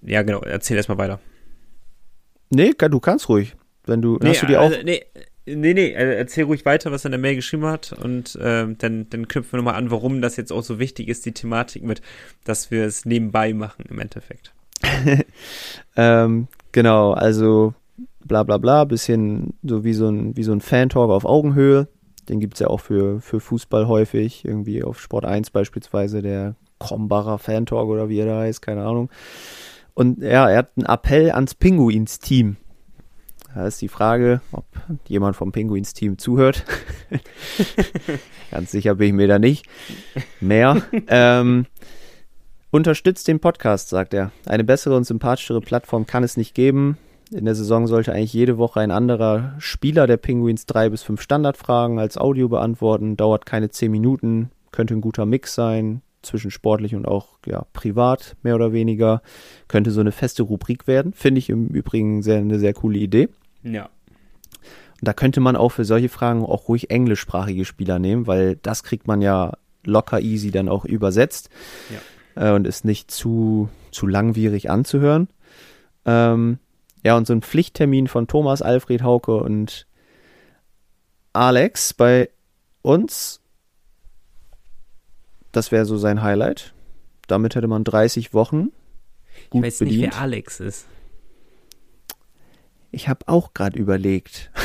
[SPEAKER 1] ja, genau, erzähl erstmal weiter.
[SPEAKER 2] nee, du kannst ruhig. Wenn du, hast du die auch,
[SPEAKER 1] also, nee, nee, nee, äh, erzähl ruhig weiter, was er in der Mail geschrieben hat und ähm, dann, dann knüpfen wir nochmal an, warum das jetzt auch so wichtig ist, die Thematik mit, dass wir es nebenbei machen im Endeffekt.
[SPEAKER 2] ähm, genau, also bla bla bla, bisschen so wie so ein, wie so ein Fan-Talk auf Augenhöhe. Den gibt's ja auch für, für Fußball häufig, irgendwie auf Sport 1 beispielsweise, der Krombacher Fan-Talk oder wie er da heißt, keine Ahnung. Und ja, er hat einen Appell ans Pinguins-Team. Da ist die Frage, ob jemand vom Pinguins-Team zuhört. Ganz sicher bin ich mir da nicht. Mehr. ähm, Unterstützt den Podcast, sagt er. Eine bessere und sympathischere Plattform kann es nicht geben. In der Saison sollte eigentlich jede Woche ein anderer Spieler der Penguins drei bis fünf Standardfragen als Audio beantworten. Dauert keine zehn Minuten, könnte ein guter Mix sein, zwischen sportlich und auch ja, privat, mehr oder weniger. Könnte so eine feste Rubrik werden. Finde ich im Übrigen sehr, eine sehr coole Idee.
[SPEAKER 1] Ja.
[SPEAKER 2] Und da könnte man auch für solche Fragen auch ruhig englischsprachige Spieler nehmen, weil das kriegt man ja locker easy dann auch übersetzt äh, und ist nicht zu, zu langwierig anzuhören. Ähm, ja, und so ein Pflichttermin von Thomas, Alfred Hauke und Alex bei uns, das wäre so sein Highlight. Damit hätte man 30 Wochen gut
[SPEAKER 1] ich weiß
[SPEAKER 2] bedient.
[SPEAKER 1] nicht, wer Alex ist.
[SPEAKER 2] Ich habe auch gerade überlegt.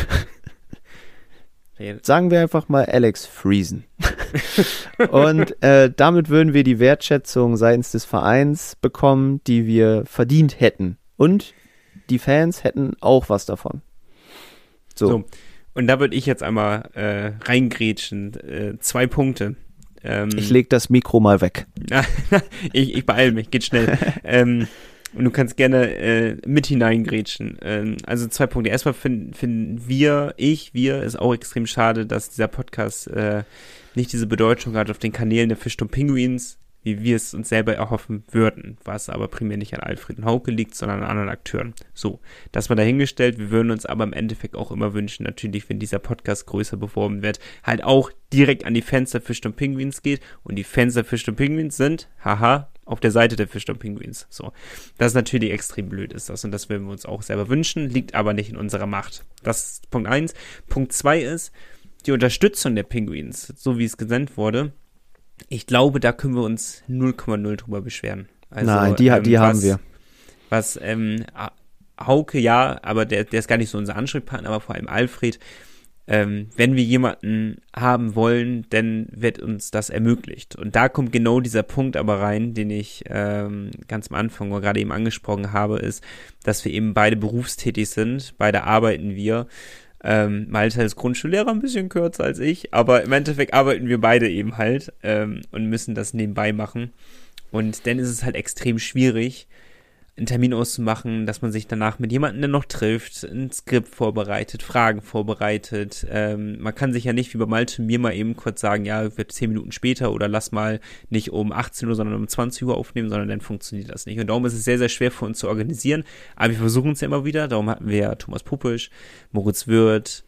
[SPEAKER 2] Sagen wir einfach mal Alex Friesen. Und äh, damit würden wir die Wertschätzung seitens des Vereins bekommen, die wir verdient hätten. Und die Fans hätten auch was davon. So.
[SPEAKER 1] So. Und da würde ich jetzt einmal äh, reingrätschen. Äh, zwei Punkte. Ähm,
[SPEAKER 2] Ich leg das Mikro mal weg.
[SPEAKER 1] ich, ich beeile mich, geht schnell. ähm, und du kannst gerne äh, mit hineingrätschen. Ähm, also zwei Punkte. Erstmal finden finden wir, ich, wir, ist auch extrem schade, dass dieser Podcast äh, nicht diese Bedeutung hat auf den Kanälen der Fischturm Pinguins, wie wir es uns selber erhoffen würden. Was aber primär nicht an Alfred und Hauke liegt, sondern an anderen Akteuren. So, das mal dahingestellt. Wir würden uns aber im Endeffekt auch immer wünschen, natürlich, wenn dieser Podcast größer beworben wird, halt auch direkt an die Fans der Fischturm Pinguins geht. Und die Fans der Fischturm Pinguins sind, haha, auf der Seite der Fischturm Pinguins. So, das ist natürlich extrem blöd ist das und das würden wir uns auch selber wünschen, liegt aber nicht in unserer Macht. Das ist Punkt eins. Punkt zwei ist die Unterstützung der Pinguins, so wie es gesendet wurde. Ich glaube, da können wir uns 0,0 drüber beschweren. Also,
[SPEAKER 2] Nein, die,
[SPEAKER 1] ähm,
[SPEAKER 2] die haben
[SPEAKER 1] was-
[SPEAKER 2] wir.
[SPEAKER 1] was ähm, Hauke ja, aber der, der ist gar nicht so unser Ansprechpartner, aber vor allem Alfred. Ähm, wenn wir jemanden haben wollen, dann wird uns das ermöglicht. Und da kommt genau dieser Punkt aber rein, den ich ähm, ganz am Anfang oder gerade eben angesprochen habe, ist, dass wir eben beide berufstätig sind, beide arbeiten wir. Ähm, Malte ist Grundschullehrer ein bisschen kürzer als ich, aber im Endeffekt arbeiten wir beide eben halt ähm, und müssen das nebenbei machen. Und dann ist es halt extrem schwierig, einen Termin auszumachen, dass man sich danach mit jemandem dann noch trifft, ein Skript vorbereitet, Fragen vorbereitet. Ähm, man kann sich ja nicht wie bei Malte mir mal eben kurz sagen, ja, wird zehn Minuten später oder lass mal nicht um 18 Uhr, sondern um 20 Uhr aufnehmen, sondern dann funktioniert das nicht. Und darum ist es sehr, sehr schwer für uns zu organisieren. Aber wir versuchen es ja immer wieder. Darum hatten wir ja Thomas Puppisch, Moritz Wirth,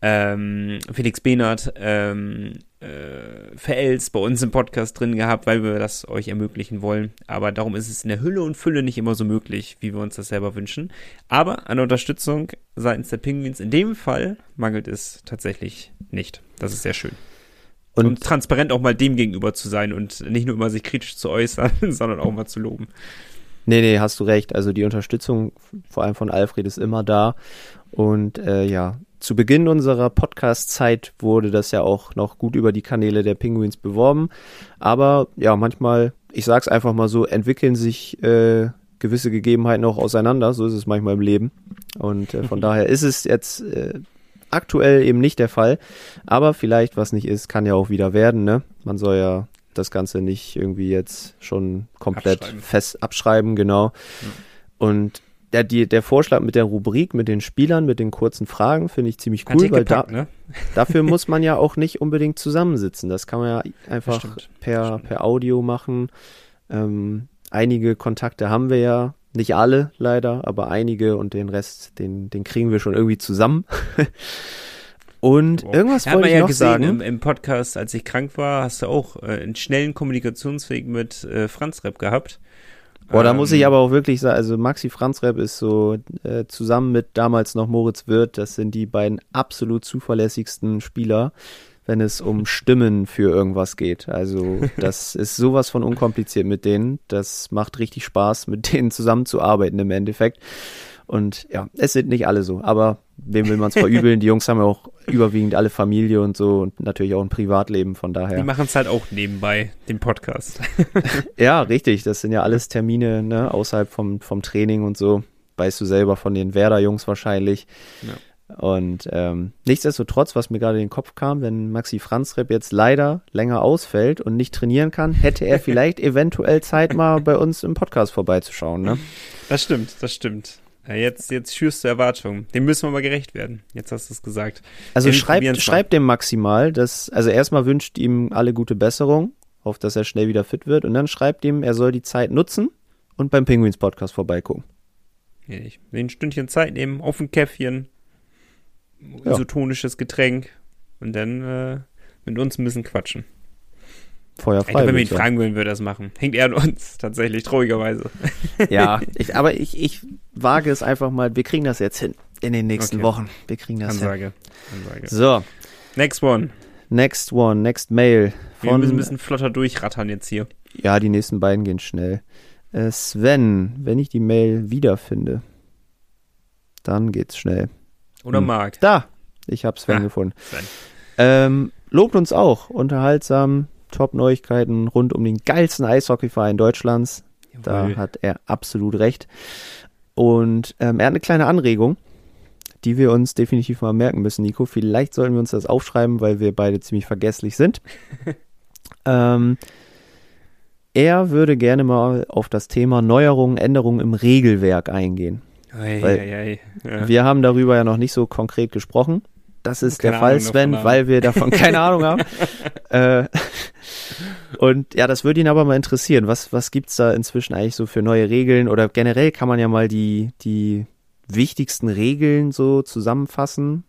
[SPEAKER 1] ähm, Felix Behnert, ähm, äh, Verels bei uns im Podcast drin gehabt, weil wir das euch ermöglichen wollen. Aber darum ist es in der Hülle und Fülle nicht immer so möglich, wie wir uns das selber wünschen. Aber an Unterstützung seitens der Pinguins in dem Fall mangelt es tatsächlich nicht. Das ist sehr schön. Und, und transparent auch mal dem gegenüber zu sein und nicht nur immer sich kritisch zu äußern, sondern auch mal zu loben.
[SPEAKER 2] Nee, nee, hast du recht. Also die Unterstützung vor allem von Alfred ist immer da. Und äh, ja, zu Beginn unserer Podcast-Zeit wurde das ja auch noch gut über die Kanäle der Penguins beworben. Aber ja, manchmal, ich sag's einfach mal so, entwickeln sich äh, gewisse Gegebenheiten auch auseinander. So ist es manchmal im Leben. Und äh, von daher ist es jetzt äh, aktuell eben nicht der Fall. Aber vielleicht, was nicht ist, kann ja auch wieder werden. Ne? Man soll ja das Ganze nicht irgendwie jetzt schon komplett abschreiben. fest abschreiben, genau. Ja. Und der, die, der Vorschlag mit der Rubrik, mit den Spielern, mit den kurzen Fragen finde ich ziemlich cool, weil gepackt, da, ne? dafür muss man ja auch nicht unbedingt zusammensitzen. Das kann man ja einfach per, per Audio machen. Ähm, einige Kontakte haben wir ja, nicht alle leider, aber einige und den Rest, den, den kriegen wir schon irgendwie zusammen. Und wow. irgendwas ja, wollte ich ja noch gesehen, sagen.
[SPEAKER 1] Im, Im, Podcast, als ich krank war, hast du auch äh, einen schnellen Kommunikationsweg mit äh, Franz Rep gehabt.
[SPEAKER 2] Boah, da muss ich ähm. aber auch wirklich sagen, also Maxi Franz Rep ist so äh, zusammen mit damals noch Moritz Wirth, das sind die beiden absolut zuverlässigsten Spieler, wenn es um Stimmen für irgendwas geht. Also das ist sowas von unkompliziert mit denen. Das macht richtig Spaß, mit denen zusammenzuarbeiten im Endeffekt. Und ja, es sind nicht alle so, aber wem will man es verübeln? Die Jungs haben ja auch überwiegend alle Familie und so und natürlich auch ein Privatleben, von daher.
[SPEAKER 1] Die machen es halt auch nebenbei, den Podcast.
[SPEAKER 2] ja, richtig. Das sind ja alles Termine ne, außerhalb vom, vom Training und so. Weißt du selber von den Werder-Jungs wahrscheinlich. Ja. Und ähm, nichtsdestotrotz, was mir gerade in den Kopf kam, wenn Maxi Franzrep jetzt leider länger ausfällt und nicht trainieren kann, hätte er vielleicht eventuell Zeit, mal bei uns im Podcast vorbeizuschauen. Ne?
[SPEAKER 1] Das stimmt, das stimmt. Jetzt, jetzt schürst du Erwartungen. Dem müssen wir mal gerecht werden. Jetzt hast du es gesagt.
[SPEAKER 2] Also schreibt, schreibt dem maximal, dass, also erstmal wünscht ihm alle gute Besserung, hofft, dass er schnell wieder fit wird und dann schreibt ihm, er soll die Zeit nutzen und beim Penguins Podcast vorbeigucken.
[SPEAKER 1] Ja, ich will ein Stündchen Zeit nehmen, auf ein Käffchen, ja. isotonisches Getränk und dann äh, mit uns ein bisschen quatschen.
[SPEAKER 2] Feuer frei.
[SPEAKER 1] wenn wir ihn fragen würden, würde er das machen. Hängt er an uns, tatsächlich, traurigerweise.
[SPEAKER 2] Ja, ich, aber ich, ich wage es einfach mal, wir kriegen das jetzt hin in den nächsten okay. Wochen. Wir kriegen das Ansage. hin. Ansage. So.
[SPEAKER 1] Next one.
[SPEAKER 2] Next one, next mail.
[SPEAKER 1] Von, wir müssen ein bisschen flotter durchrattern jetzt hier.
[SPEAKER 2] Ja, die nächsten beiden gehen schnell. Äh, Sven, wenn ich die Mail wiederfinde, dann geht's schnell.
[SPEAKER 1] Oder hm. Marc.
[SPEAKER 2] Da, ich habe Sven ah, gefunden. Sven. Ähm, lobt uns auch, unterhaltsam, Top-Neuigkeiten rund um den geilsten Eishockeyverein Deutschlands. Jawohl. Da hat er absolut recht. Und ähm, er hat eine kleine Anregung, die wir uns definitiv mal merken müssen, Nico. Vielleicht sollten wir uns das aufschreiben, weil wir beide ziemlich vergesslich sind. ähm, er würde gerne mal auf das Thema Neuerungen, Änderungen im Regelwerk eingehen. Ei, ei, ei, ja. Wir haben darüber ja noch nicht so konkret gesprochen. Das ist keine der Fall, Sven, weil wir davon keine Ahnung haben. Äh, und ja, das würde ihn aber mal interessieren. Was, was gibt's da inzwischen eigentlich so für neue Regeln? Oder generell kann man ja mal die, die wichtigsten Regeln so zusammenfassen.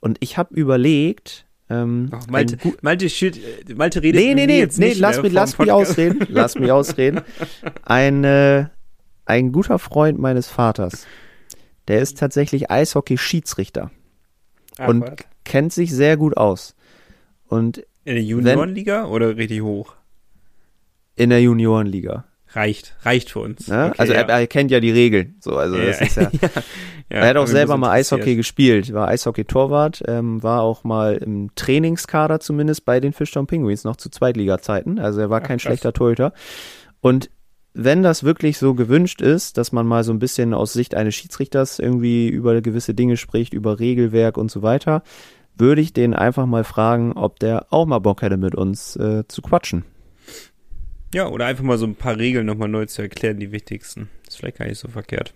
[SPEAKER 2] Und ich habe überlegt, ähm,
[SPEAKER 1] Ach, Malte, Malte, Schild, Malte redet
[SPEAKER 2] Nee, nee, nee, jetzt nee, lass, mich, lass mich ausreden. Lass mich ausreden. Ein, äh, ein guter Freund meines Vaters, der ist tatsächlich Eishockey-Schiedsrichter. Ach, und was? kennt sich sehr gut aus. Und
[SPEAKER 1] in der Juniorenliga oder richtig hoch?
[SPEAKER 2] In der Juniorenliga.
[SPEAKER 1] Reicht, reicht für uns.
[SPEAKER 2] Ne? Okay, also er, er, kennt ja die Regeln. So, also ja, das ist ja, ja, er hat auch selber mal Eishockey gespielt, war Eishockey-Torwart, ähm, war auch mal im Trainingskader zumindest bei den Fishtown Penguins noch zu Zweitliga-Zeiten. Also er war Ach, kein krass. schlechter Torhüter. Und wenn das wirklich so gewünscht ist, dass man mal so ein bisschen aus Sicht eines Schiedsrichters irgendwie über gewisse Dinge spricht, über Regelwerk und so weiter, würde ich den einfach mal fragen, ob der auch mal Bock hätte, mit uns äh, zu quatschen.
[SPEAKER 1] Ja, oder einfach mal so ein paar Regeln nochmal neu zu erklären, die wichtigsten. ist vielleicht gar nicht so verkehrt.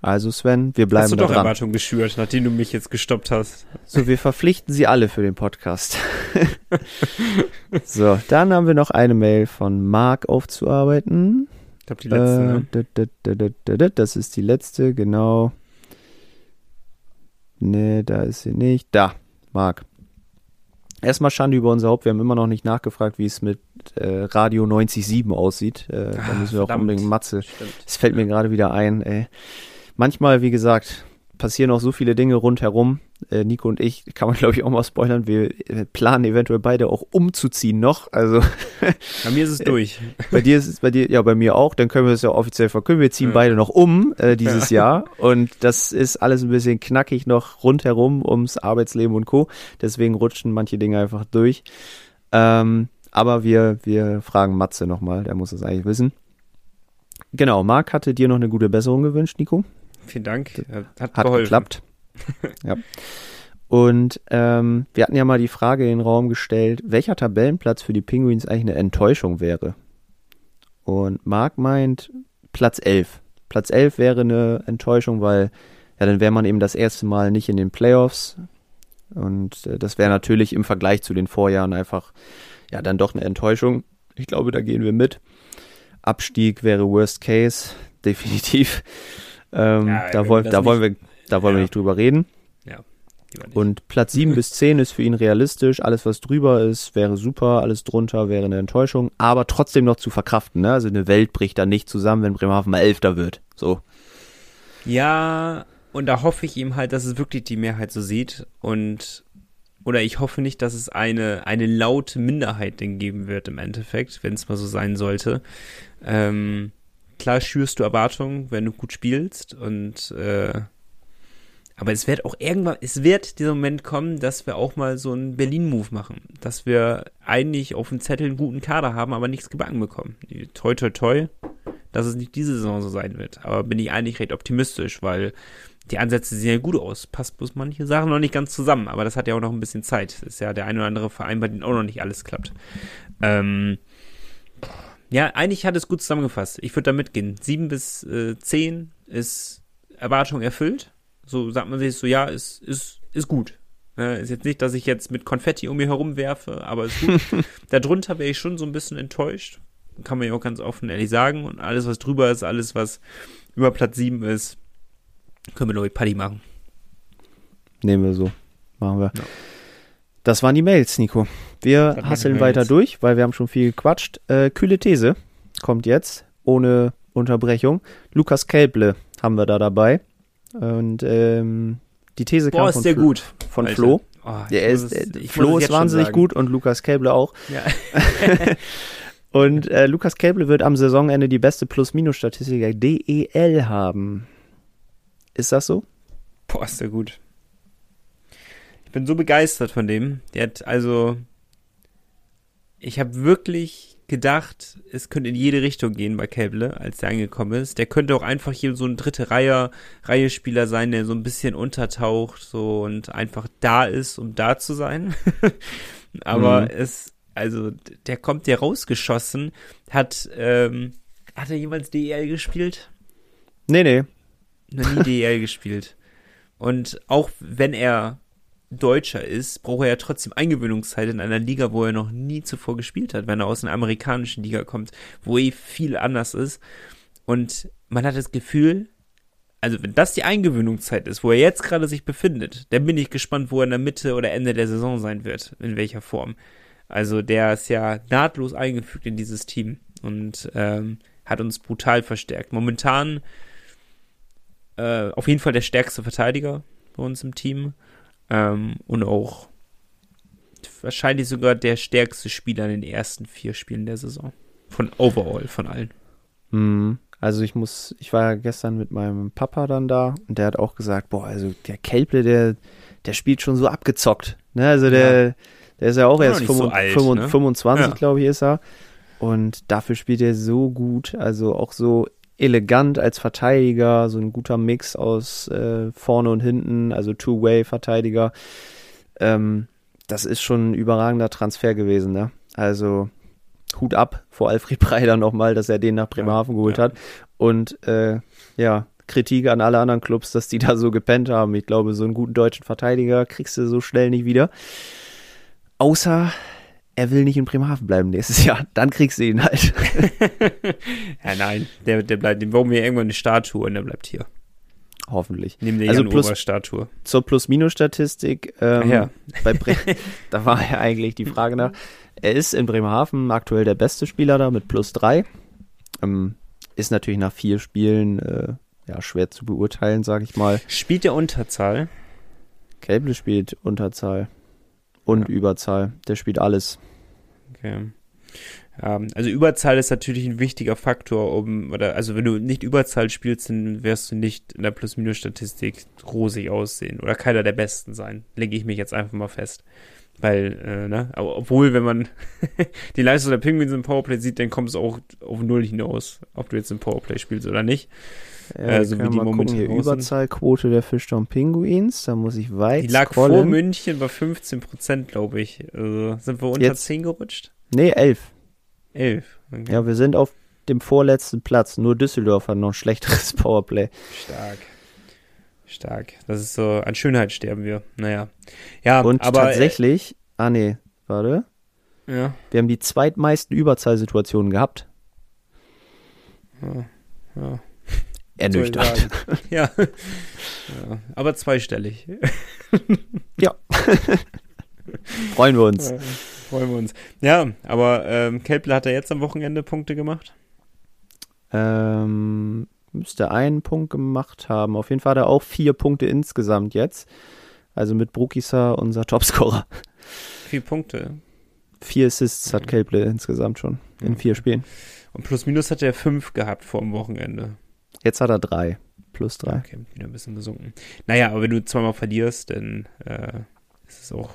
[SPEAKER 2] Also Sven, wir bleiben
[SPEAKER 1] Hast du doch
[SPEAKER 2] dran.
[SPEAKER 1] Erwartungen geschürt, nachdem du mich jetzt gestoppt hast.
[SPEAKER 2] So, wir verpflichten sie alle für den Podcast. so, dann haben wir noch eine Mail von Marc aufzuarbeiten.
[SPEAKER 1] Ich glaube, die letzte,
[SPEAKER 2] Äh,
[SPEAKER 1] ne?
[SPEAKER 2] da, Das ist die letzte, genau. Nee, da ist sie nicht. Da, Marc. Erstmal Schande über unser Haupt. Wir haben immer noch nicht nachgefragt, wie es mit äh, Radio 90.7 aussieht. Äh, da
[SPEAKER 1] Ah,
[SPEAKER 2] müssen wir auch
[SPEAKER 1] verdammt.
[SPEAKER 2] unbedingt Matze. Es fällt mir gerade wieder ein. Ey. Manchmal, wie gesagt, passieren auch so viele Dinge rundherum. Äh, Nico und ich, kann man glaube ich auch mal spoilern, wir äh, planen eventuell beide auch umzuziehen noch. Also
[SPEAKER 1] Bei mir ist es durch.
[SPEAKER 2] bei dir ist es bei dir, ja bei mir auch, dann können wir es ja offiziell verkünden. Wir ziehen
[SPEAKER 1] Ja.
[SPEAKER 2] beide noch um äh, dieses Jahr und das ist alles ein bisschen knackig noch rundherum ums Arbeitsleben und Co. Deswegen rutschen manche Dinge einfach durch. Ähm, aber wir, wir fragen Matze nochmal, der muss das eigentlich wissen. Genau, Marc hatte dir noch eine gute Besserung gewünscht, Nico.
[SPEAKER 1] Vielen Dank. Hat,
[SPEAKER 2] Hat
[SPEAKER 1] geholfen.
[SPEAKER 2] geklappt. ja. Und ähm, wir hatten ja mal die Frage in den Raum gestellt, welcher Tabellenplatz für die Penguins eigentlich eine Enttäuschung wäre. Und Marc meint Platz 11. Platz 11 wäre eine Enttäuschung, weil ja, dann wäre man eben das erste Mal nicht in den Playoffs. Und äh, das wäre natürlich im Vergleich zu den Vorjahren einfach ja dann doch eine Enttäuschung. Ich glaube, da gehen wir mit. Abstieg wäre Worst Case, definitiv. Ähm,
[SPEAKER 1] Ja,
[SPEAKER 2] da, wollen, da wollen wir, da wollen wir
[SPEAKER 1] Ja.
[SPEAKER 2] nicht drüber reden.
[SPEAKER 1] Lieber nicht.
[SPEAKER 2] Und Platz 7 bis 10 ist für ihn realistisch. Alles, was drüber ist, wäre super. Alles drunter wäre eine Enttäuschung. Aber trotzdem noch zu verkraften. Ne? Also eine Welt bricht dann nicht zusammen, wenn Bremerhaven mal Elfter wird. So.
[SPEAKER 1] Ja, und da hoffe ich ihm halt, dass es wirklich die Mehrheit so sieht und oder ich hoffe nicht, dass es eine, eine laute Minderheit denn geben wird im Endeffekt, wenn es mal so sein sollte. Ähm, klar schürst du Erwartungen, wenn du gut spielst und äh, aber es wird auch irgendwann, es wird dieser Moment kommen, dass wir auch mal so einen Berlin-Move machen. Dass wir eigentlich auf dem Zettel einen guten Kader haben, aber nichts gebacken bekommen. Toi, toi, toi, dass es nicht diese Saison so sein wird. Aber bin ich eigentlich recht optimistisch, weil die Ansätze sehen ja gut aus. Passt bloß manche Sachen noch nicht ganz zusammen, aber das hat ja auch noch ein bisschen Zeit. Das ist ja der ein oder andere Verein, bei dem auch noch nicht alles klappt. Ähm, ja, eigentlich hat es gut zusammengefasst. Ich würde da mitgehen. Sieben bis äh, zehn ist Erwartung erfüllt. So sagt man sich so, ja, ist, ist, ist gut. Äh, ist jetzt nicht, dass ich jetzt mit Konfetti um mir herum werfe, aber ist gut. Darunter wäre ich schon so ein bisschen enttäuscht. Kann man ja auch ganz offen ehrlich sagen. Und alles, was drüber ist, alles, was über Platz 7 ist, können wir, glaube ich, Paddy machen.
[SPEAKER 2] Nehmen wir so. Machen wir.
[SPEAKER 1] Ja.
[SPEAKER 2] Das waren die Mails, Nico. Wir
[SPEAKER 1] Das
[SPEAKER 2] hasseln weiter durch, weil wir haben schon viel gequatscht. Äh, kühle These kommt jetzt, ohne Unterbrechung. Lukas Kelble haben wir da dabei. Und ähm, die These kam
[SPEAKER 1] Boah,
[SPEAKER 2] von,
[SPEAKER 1] ist der
[SPEAKER 2] Flo,
[SPEAKER 1] gut.
[SPEAKER 2] von. Flo.
[SPEAKER 1] Oh,
[SPEAKER 2] er
[SPEAKER 1] muss
[SPEAKER 2] ist,
[SPEAKER 1] es-
[SPEAKER 2] äh, Flo ist
[SPEAKER 1] jetzt
[SPEAKER 2] wahnsinnig gut und Lukas Kelble auch.
[SPEAKER 1] Ja.
[SPEAKER 2] Und äh, Lukas Kelble wird am Saisonende die beste Plus-Minus-Statistik der DEL haben. Ist das so?
[SPEAKER 1] Boah, ist der gut. Ich bin so begeistert von dem. Der hat also. Ich habe wirklich gedacht, es könnte in jede Richtung gehen bei Käble, als der angekommen ist. Der könnte auch einfach hier so ein dritte Reihe, Reihe Spieler sein, der so ein bisschen untertaucht so und einfach da ist, um da zu sein. Aber
[SPEAKER 2] Mhm.
[SPEAKER 1] es, also der kommt ja rausgeschossen, hat, ähm, hat er jemals DEL gespielt?
[SPEAKER 2] Nee, nee.
[SPEAKER 1] noch nie DEL gespielt. Und auch wenn er Deutscher ist, braucht er ja trotzdem Eingewöhnungszeit in einer Liga, wo er noch nie zuvor gespielt hat, wenn er aus einer amerikanischen Liga kommt, wo eh viel anders ist. Und man hat das Gefühl, also wenn das die Eingewöhnungszeit ist, wo er jetzt gerade sich befindet, dann bin ich gespannt, wo er in der Mitte oder Ende der Saison sein wird, in welcher Form. Also der ist ja nahtlos eingefügt in dieses Team und ähm, hat uns brutal verstärkt. Momentan äh, auf jeden Fall der stärkste Verteidiger bei uns im Team ähm, und auch wahrscheinlich sogar der stärkste Spieler in den ersten vier Spielen der Saison. Von overall, von allen.
[SPEAKER 2] Hm, Also ich muss, ich war ja gestern mit meinem Papa dann da und der hat auch gesagt, boah, also der Kelple, der, der spielt schon so abgezockt. Ne? Also der, der ist ja auch erst
[SPEAKER 1] noch nicht so
[SPEAKER 2] 25,
[SPEAKER 1] alt, ne?
[SPEAKER 2] 25
[SPEAKER 1] Ja.
[SPEAKER 2] glaube ich, ist er. Und dafür spielt er so gut, also auch so elegant als Verteidiger, so ein guter Mix aus äh, vorne und hinten, also Two-Way-Verteidiger. Ähm, das ist schon ein überragender Transfer gewesen, ne? Also Hut ab vor Alfred Breider nochmal, dass er den nach Bremerhaven geholt
[SPEAKER 1] ja.
[SPEAKER 2] hat. Und äh, ja, Kritik an alle anderen Clubs, dass die da so gepennt haben. Ich glaube, so einen guten deutschen Verteidiger kriegst du so schnell nicht wieder. Außer er will nicht in Bremerhaven bleiben nächstes Jahr. Dann kriegst du ihn halt.
[SPEAKER 1] ja, nein, der, der bleibt, dem bauen wir irgendwann eine Statue und der bleibt hier.
[SPEAKER 2] Hoffentlich.
[SPEAKER 1] Nehmen wir
[SPEAKER 2] Also plus-
[SPEAKER 1] Oberstatue.
[SPEAKER 2] Zur Plus-Minus-Statistik. Ähm,
[SPEAKER 1] Ja.
[SPEAKER 2] bei Bre da war ja eigentlich die Frage nach. Er ist in Bremerhaven aktuell der beste Spieler da mit plus drei. Ähm, ist natürlich nach vier Spielen äh, ja, schwer zu beurteilen, sage ich mal.
[SPEAKER 1] Spielt der Unterzahl?
[SPEAKER 2] Kelble spielt Unterzahl und
[SPEAKER 1] Ja.
[SPEAKER 2] Überzahl. Der spielt alles.
[SPEAKER 1] Okay. Ja, also Überzahl ist natürlich ein wichtiger Faktor, um, oder, also wenn du nicht Überzahl spielst, dann wirst du nicht in der Plus-Minus-Statistik rosig aussehen oder keiner der Besten sein. Lege ich mich jetzt einfach mal fest. Weil, äh, ne, aber obwohl, wenn man die Leistung der Penguins im Powerplay sieht, dann kommt es auch auf Null hinaus, ob du jetzt im Powerplay spielst oder nicht.
[SPEAKER 2] Ja,
[SPEAKER 1] Äh, so wie die momentan
[SPEAKER 2] hier. Überzahlquote der Fischtown Pinguins. Da muss ich weit
[SPEAKER 1] Die lag vor
[SPEAKER 2] scrollen.
[SPEAKER 1] München bei 15 Prozent, glaube ich. Also sind wir unter
[SPEAKER 2] Jetzt-
[SPEAKER 1] 10 gerutscht?
[SPEAKER 2] Nee, elf.
[SPEAKER 1] 11. Okay.
[SPEAKER 2] Ja, wir sind auf dem vorletzten Platz. Nur Düsseldorf hat noch ein schlechteres Powerplay.
[SPEAKER 1] Stark. Stark. Das ist so, an Schönheit sterben wir. Naja. Ja,
[SPEAKER 2] Und
[SPEAKER 1] aber.
[SPEAKER 2] tatsächlich, ah nee, warte.
[SPEAKER 1] Äh, ja,
[SPEAKER 2] Wir haben die zweitmeisten Überzahlsituationen gehabt.
[SPEAKER 1] ja, ja.
[SPEAKER 2] Ernüchternd.
[SPEAKER 1] Ja. ja. Aber zweistellig.
[SPEAKER 2] Freuen wir uns.
[SPEAKER 1] Freuen wir uns. Ja, aber ähm, Kelple hat er jetzt am Wochenende Punkte gemacht.
[SPEAKER 2] Ähm, müsste einen Punkt gemacht haben. Auf jeden Fall hat er auch vier Punkte insgesamt jetzt. Also mit Brukisa unser Topscorer.
[SPEAKER 1] Vier Punkte.
[SPEAKER 2] Vier Assists hat Kelble insgesamt schon in vier Spielen.
[SPEAKER 1] Und plus minus hat er fünf gehabt vor dem Wochenende.
[SPEAKER 2] Jetzt hat er drei. Plus drei.
[SPEAKER 1] Okay, wieder ein bisschen gesunken. Naja, aber wenn du zweimal verlierst, dann äh, ist es auch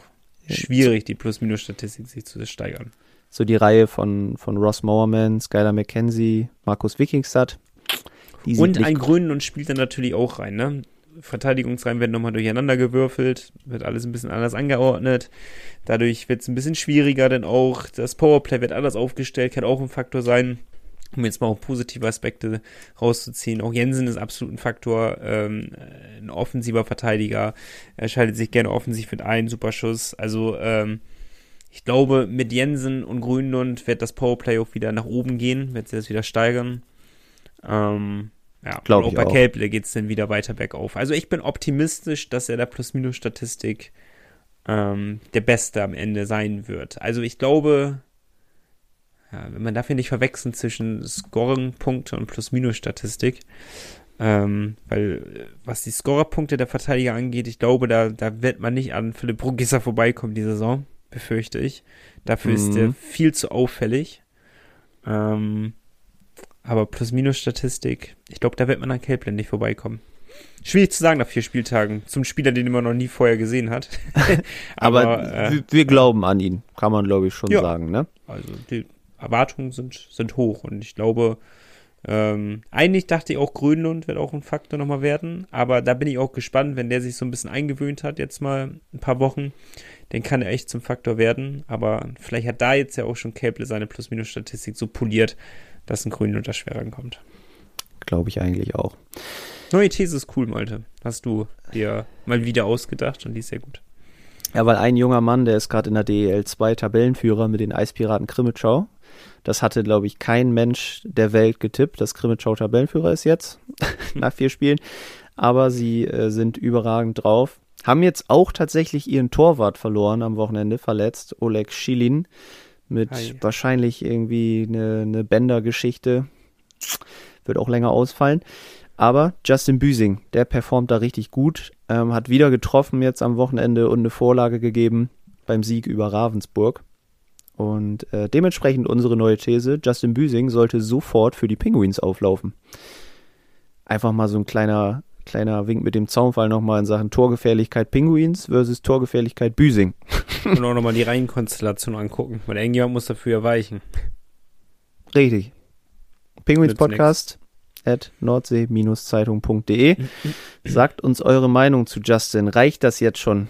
[SPEAKER 1] schwierig, die Plus-Minus-Statistik sich zu steigern.
[SPEAKER 2] So die Reihe von, von Ross Mowerman, Skylar McKenzie, Markus Wikingstad.
[SPEAKER 1] Und ein Grünen und spielt dann natürlich auch rein, ne? Verteidigungsreihen werden nochmal durcheinander gewürfelt, wird alles ein bisschen anders angeordnet. Dadurch wird es ein bisschen schwieriger, denn auch das Powerplay wird anders aufgestellt, kann auch ein Faktor sein, um jetzt mal auch positive Aspekte rauszuziehen. Auch Jensen ist absolut ein Faktor, ähm, ein offensiver Verteidiger. Er schaltet sich gerne offensiv mit ein, super Schuss. Also, ähm, ich glaube, mit Jensen und Grünlund wird das Powerplay auch wieder nach oben gehen, wird sich das wieder steigern. Ähm, ja,
[SPEAKER 2] Glaub
[SPEAKER 1] und
[SPEAKER 2] ich
[SPEAKER 1] auch bei. Kelble geht es dann wieder weiter bergauf. Also ich bin optimistisch, dass er der Plus-Minus-Statistik ähm, der Beste am Ende sein wird. Also ich glaube, ja, man dafür nicht verwechseln zwischen Scoring-Punkte und Plus-Minus-Statistik, ähm, weil äh, was die Scorerpunkte der Verteidiger angeht, ich glaube, da, da wird man nicht an Philipp Brugisser vorbeikommen die Saison, befürchte ich. Dafür ist
[SPEAKER 2] Mhm.
[SPEAKER 1] er viel zu auffällig. Ähm, aber Plus-Minus-Statistik, ich glaube, da wird man an Kelplen nicht vorbeikommen. Schwierig zu sagen nach vier Spieltagen. Zum Spieler, den man noch nie vorher gesehen hat.
[SPEAKER 2] Aber,
[SPEAKER 1] äh,
[SPEAKER 2] wir, wir glauben an ihn, kann man glaube ich schon
[SPEAKER 1] Ja.
[SPEAKER 2] sagen, ne?
[SPEAKER 1] also die Erwartungen sind, sind hoch und ich glaube, ähm, eigentlich dachte ich auch Grönlund wird auch ein Faktor nochmal werden, aber da bin ich auch gespannt, wenn der sich so ein bisschen eingewöhnt hat, jetzt mal ein paar Wochen, dann kann er echt zum Faktor werden, aber vielleicht hat da jetzt ja auch schon Käble seine Plus-Minus-Statistik so poliert, dass ein Grönlund da schwer rankommt.
[SPEAKER 2] Glaube ich eigentlich auch.
[SPEAKER 1] Neue These ist cool, Malte. Hast du dir mal wieder ausgedacht und die ist sehr gut.
[SPEAKER 2] Ja, weil ein junger Mann, der ist gerade in der DEL 2 Tabellenführer mit den Eispiraten Krimitschau. Das hatte, glaube ich, kein Mensch der Welt getippt, dass Krimitschau Tabellenführer ist jetzt, nach vier Spielen. Aber sie äh, sind überragend drauf. Haben jetzt auch tatsächlich ihren Torwart verloren am Wochenende, verletzt, Oleg Schilin, mit
[SPEAKER 1] Ei.
[SPEAKER 2] wahrscheinlich irgendwie eine, eine Bändergeschichte. Wird auch länger ausfallen. Aber Justin Büsing, der performt da richtig gut, ähm, hat wieder getroffen jetzt am Wochenende und eine Vorlage gegeben beim Sieg über Ravensburg. Und äh, dementsprechend unsere neue These, Justin Büsing sollte sofort für die Penguins auflaufen. Einfach mal so ein kleiner, kleiner Wink mit dem Zaunfall nochmal in Sachen Torgefährlichkeit Penguins versus Torgefährlichkeit Büsing.
[SPEAKER 1] Und auch nochmal die Reihenkonstellation angucken, weil irgendjemand muss dafür erweichen.
[SPEAKER 2] Richtig. Penguins Podcast at nordsee-zeitung.de. Sagt uns eure Meinung zu Justin. Reicht das jetzt schon?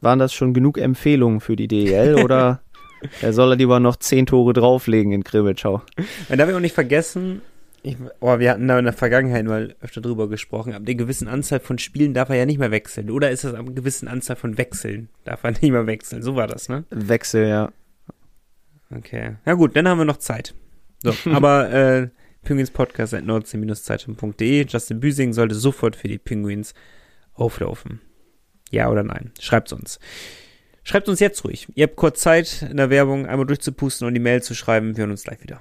[SPEAKER 2] Waren das schon genug Empfehlungen für die DEL oder Er soll er lieber noch zehn Tore drauflegen in Krimitschau.
[SPEAKER 1] Man darf ja auch nicht vergessen, ich, oh, wir hatten da in der Vergangenheit mal öfter drüber gesprochen, ab einer gewissen Anzahl von Spielen darf er ja nicht mehr wechseln. Oder ist das ab einer gewissen Anzahl von Wechseln? Darf er nicht mehr wechseln. So war das, ne?
[SPEAKER 2] Wechsel, ja.
[SPEAKER 1] Okay. Ja gut, dann haben wir noch Zeit. So, aber äh, Penguins Podcast at nordsee-zeitung.de. Justin Büsing sollte sofort für die Penguins auflaufen. Ja oder nein? Schreibt uns. Schreibt uns jetzt ruhig. Ihr habt kurz Zeit in der Werbung einmal durchzupusten und die Mail zu schreiben. Wir hören uns gleich wieder.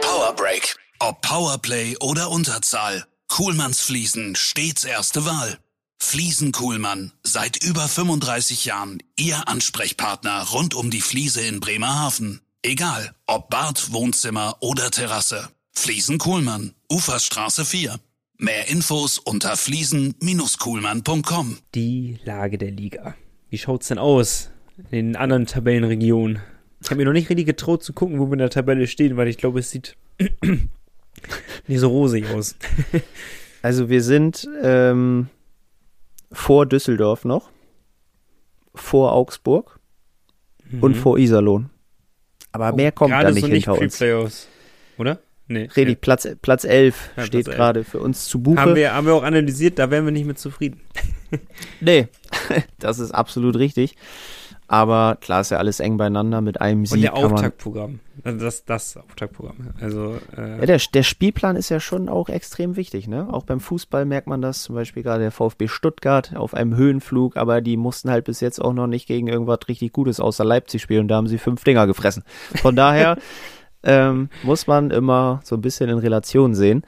[SPEAKER 3] Power Break. Ob Powerplay oder Unterzahl. Kuhlmanns Fliesen stets erste Wahl. Fliesen Kuhlmann. Seit über 35 Jahren Ihr Ansprechpartner rund um die Fliese in Bremerhaven. Egal, ob Bad, Wohnzimmer oder Terrasse. Fliesen Kuhlmann. Uferstraße 4. Mehr Infos unter fliesen-kuhlmann.com.
[SPEAKER 1] Die Lage der Liga. Wie schaut's denn aus in den anderen Tabellenregionen? Ich habe mir noch nicht richtig getraut zu gucken, wo wir in der Tabelle stehen, weil ich glaube, es sieht nicht so rosig aus.
[SPEAKER 2] Also wir sind ähm, vor Düsseldorf noch, vor Augsburg und vor Iserlohn. Aber mehr kommt
[SPEAKER 1] Mhm. Oh,
[SPEAKER 2] da nicht
[SPEAKER 1] so nicht
[SPEAKER 2] hinter uns.
[SPEAKER 1] Oder? Nee.
[SPEAKER 2] Richtig, Platz, Platz 11
[SPEAKER 1] Ja,
[SPEAKER 2] steht
[SPEAKER 1] Platz 11.
[SPEAKER 2] gerade für uns zu Buche.
[SPEAKER 1] Haben wir, haben wir auch analysiert, da wären wir nicht mit zufrieden.
[SPEAKER 2] Nee, das ist absolut richtig. Aber klar ist ja alles eng beieinander mit einem Sieg.
[SPEAKER 1] Und der Auftaktprogramm. Also das, das Auftaktprogramm. Also, äh,
[SPEAKER 2] Ja, der, der Spielplan ist ja schon auch extrem wichtig, ne? Auch beim Fußball merkt man das, zum Beispiel gerade der VfB Stuttgart auf einem Höhenflug, aber die mussten halt bis jetzt auch noch nicht gegen irgendwas richtig Gutes außer Leipzig spielen und da haben sie fünf Dinger gefressen. Von daher ähm, muss man immer so ein bisschen in Relation sehen.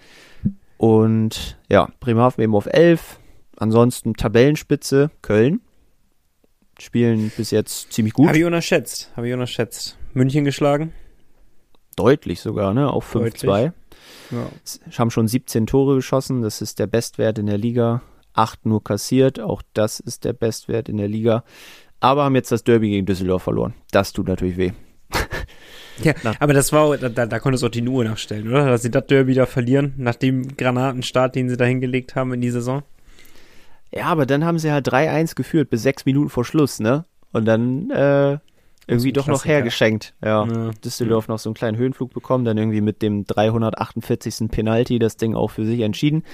[SPEAKER 2] Und ja, Bremerhaven eben auf 11, ansonsten Tabellenspitze Köln. Spielen bis jetzt ziemlich gut,
[SPEAKER 1] habe ich unterschätzt. Habe ich unterschätzt. München geschlagen.
[SPEAKER 2] deutlich sogar, ne? Auch 5-2.
[SPEAKER 1] Deutlich. Ja.
[SPEAKER 2] haben schon 17 Tore geschossen, das ist der Bestwert in der Liga. Acht nur kassiert, auch das ist der Bestwert in der Liga. Aber haben jetzt das Derby gegen Düsseldorf verloren. Das tut natürlich weh.
[SPEAKER 1] Ja,
[SPEAKER 2] Na.
[SPEAKER 1] aber das war, da, da, da konntest du auch die Uhr nachstellen, oder? Dass sie das Derby da verlieren, nach dem Granatenstart, den sie da hingelegt haben in die Saison.
[SPEAKER 2] Ja, aber dann haben sie halt 3-1 geführt bis sechs Minuten vor Schluss, ne? Und dann äh, irgendwie doch noch
[SPEAKER 1] Klassiker.
[SPEAKER 2] hergeschenkt. Ja.
[SPEAKER 1] Ja.
[SPEAKER 2] Düsseldorf noch so einen kleinen Höhenflug bekommen, dann irgendwie mit dem 348. Penalty das Ding auch für sich entschieden.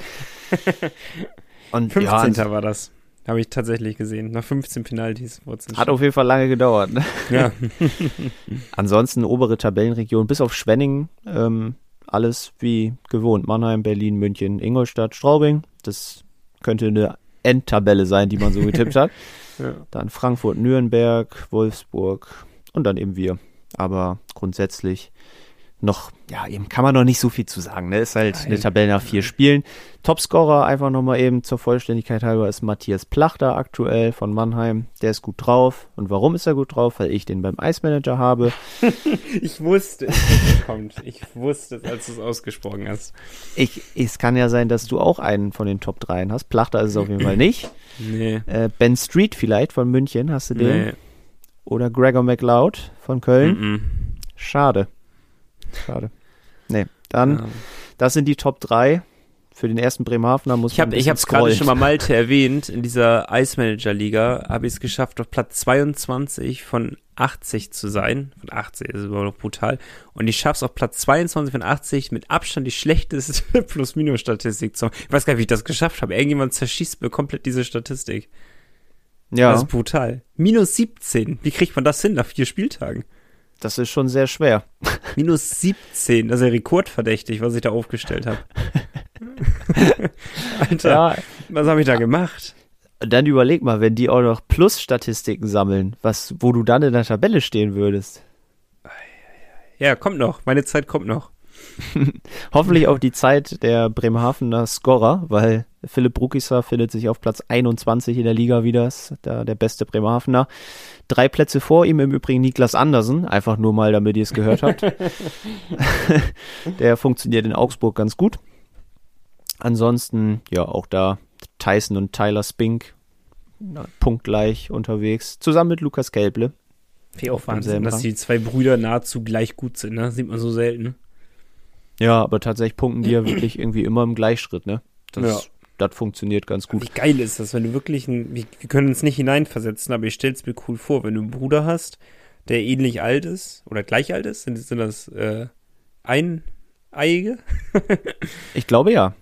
[SPEAKER 2] Und
[SPEAKER 1] 15.
[SPEAKER 2] ja,
[SPEAKER 1] war das. Habe ich tatsächlich gesehen. Nach 15 Penalties wurde es
[SPEAKER 2] hat auf jeden Fall lange gedauert. Ne?
[SPEAKER 1] Ja.
[SPEAKER 2] Ansonsten obere Tabellenregion, bis auf Schwenningen, ähm, alles wie gewohnt. Mannheim, Berlin, München, Ingolstadt, Straubing. Das könnte eine Endtabelle sein, die man so getippt hat.
[SPEAKER 1] ja.
[SPEAKER 2] Dann Frankfurt, Nürnberg, Wolfsburg und dann eben wir. Aber grundsätzlich noch, ja, eben kann man noch nicht so viel zu sagen. Ne? Ist halt
[SPEAKER 1] Nein.
[SPEAKER 2] eine Tabelle nach vier Spielen. Topscorer einfach nochmal eben zur Vollständigkeit halber ist Matthias Plachter aktuell von Mannheim. Der ist gut drauf. Und warum ist er gut drauf? Weil ich den beim Eismanager habe.
[SPEAKER 1] Ich wusste, es, kommt. Ich wusste es, als du es ausgesprochen hast.
[SPEAKER 2] Ich, es kann ja sein, dass du auch einen von den Top 3 hast. Plachter ist es auf jeden Fall nicht.
[SPEAKER 1] Nee.
[SPEAKER 2] Äh, ben Street vielleicht von München, hast du den?
[SPEAKER 1] Nee.
[SPEAKER 2] Oder Gregor McLeod von Köln.
[SPEAKER 1] Mhm.
[SPEAKER 2] Schade. Schade. Nee, dann,
[SPEAKER 1] Ja.
[SPEAKER 2] das sind die Top 3. Für den ersten Bremerhavener muss
[SPEAKER 1] Ich habe ich hab's gerade schon mal Malte erwähnt. In dieser Eismanager-Liga habe ich es geschafft, auf Platz 22 von 80 zu sein. Von 80 ist immer noch brutal. Und ich schaff's auf Platz 22 von 80 mit Abstand die schlechteste Plus-Minus-Statistik zu haben. Ich weiß gar nicht, wie ich das geschafft habe. Irgendjemand zerschießt mir komplett diese Statistik.
[SPEAKER 2] Ja,
[SPEAKER 1] Das ist brutal. Minus 17. Wie kriegt man das hin nach vier Spieltagen?
[SPEAKER 2] Das ist schon sehr schwer.
[SPEAKER 1] Minus 17. Das ist ja rekordverdächtig, was ich da aufgestellt habe. Alter,
[SPEAKER 2] Ja,
[SPEAKER 1] was habe ich da gemacht?
[SPEAKER 2] dann überleg mal, wenn die auch noch Plus-Statistiken sammeln, was, wo du dann in der Tabelle stehen würdest.
[SPEAKER 1] Ja, kommt noch. Meine Zeit kommt noch.
[SPEAKER 2] Hoffentlich auch die Zeit der Bremerhavener Scorer, weil Philipp Brukisa findet sich auf Platz 21 in der Liga wieder, ist da der beste Bremerhavener. Drei Plätze vor ihm im Übrigen Niklas Andersen, einfach nur mal, damit ihr es gehört habt. der funktioniert in Augsburg ganz gut. Ansonsten, ja, auch da Tyson und Tyler Spink na, punktgleich unterwegs, zusammen mit Lukas Kelble.
[SPEAKER 1] Finde ich auch Wahnsinn, dass die zwei Brüder nahezu gleich gut sind, ne? Sieht man so selten.
[SPEAKER 2] Ja, aber tatsächlich punkten die ja wirklich irgendwie immer im Gleichschritt, ne? Das
[SPEAKER 1] Ja.
[SPEAKER 2] das funktioniert ganz gut.
[SPEAKER 1] Wie geil ist das, wenn du wirklich, ein, wir, wir können uns nicht hineinversetzen, aber ich stell's mir cool vor, wenn du einen Bruder hast, der ähnlich alt ist oder gleich alt ist, sind, sind das äh, Eineiige?
[SPEAKER 2] Ich glaube ja.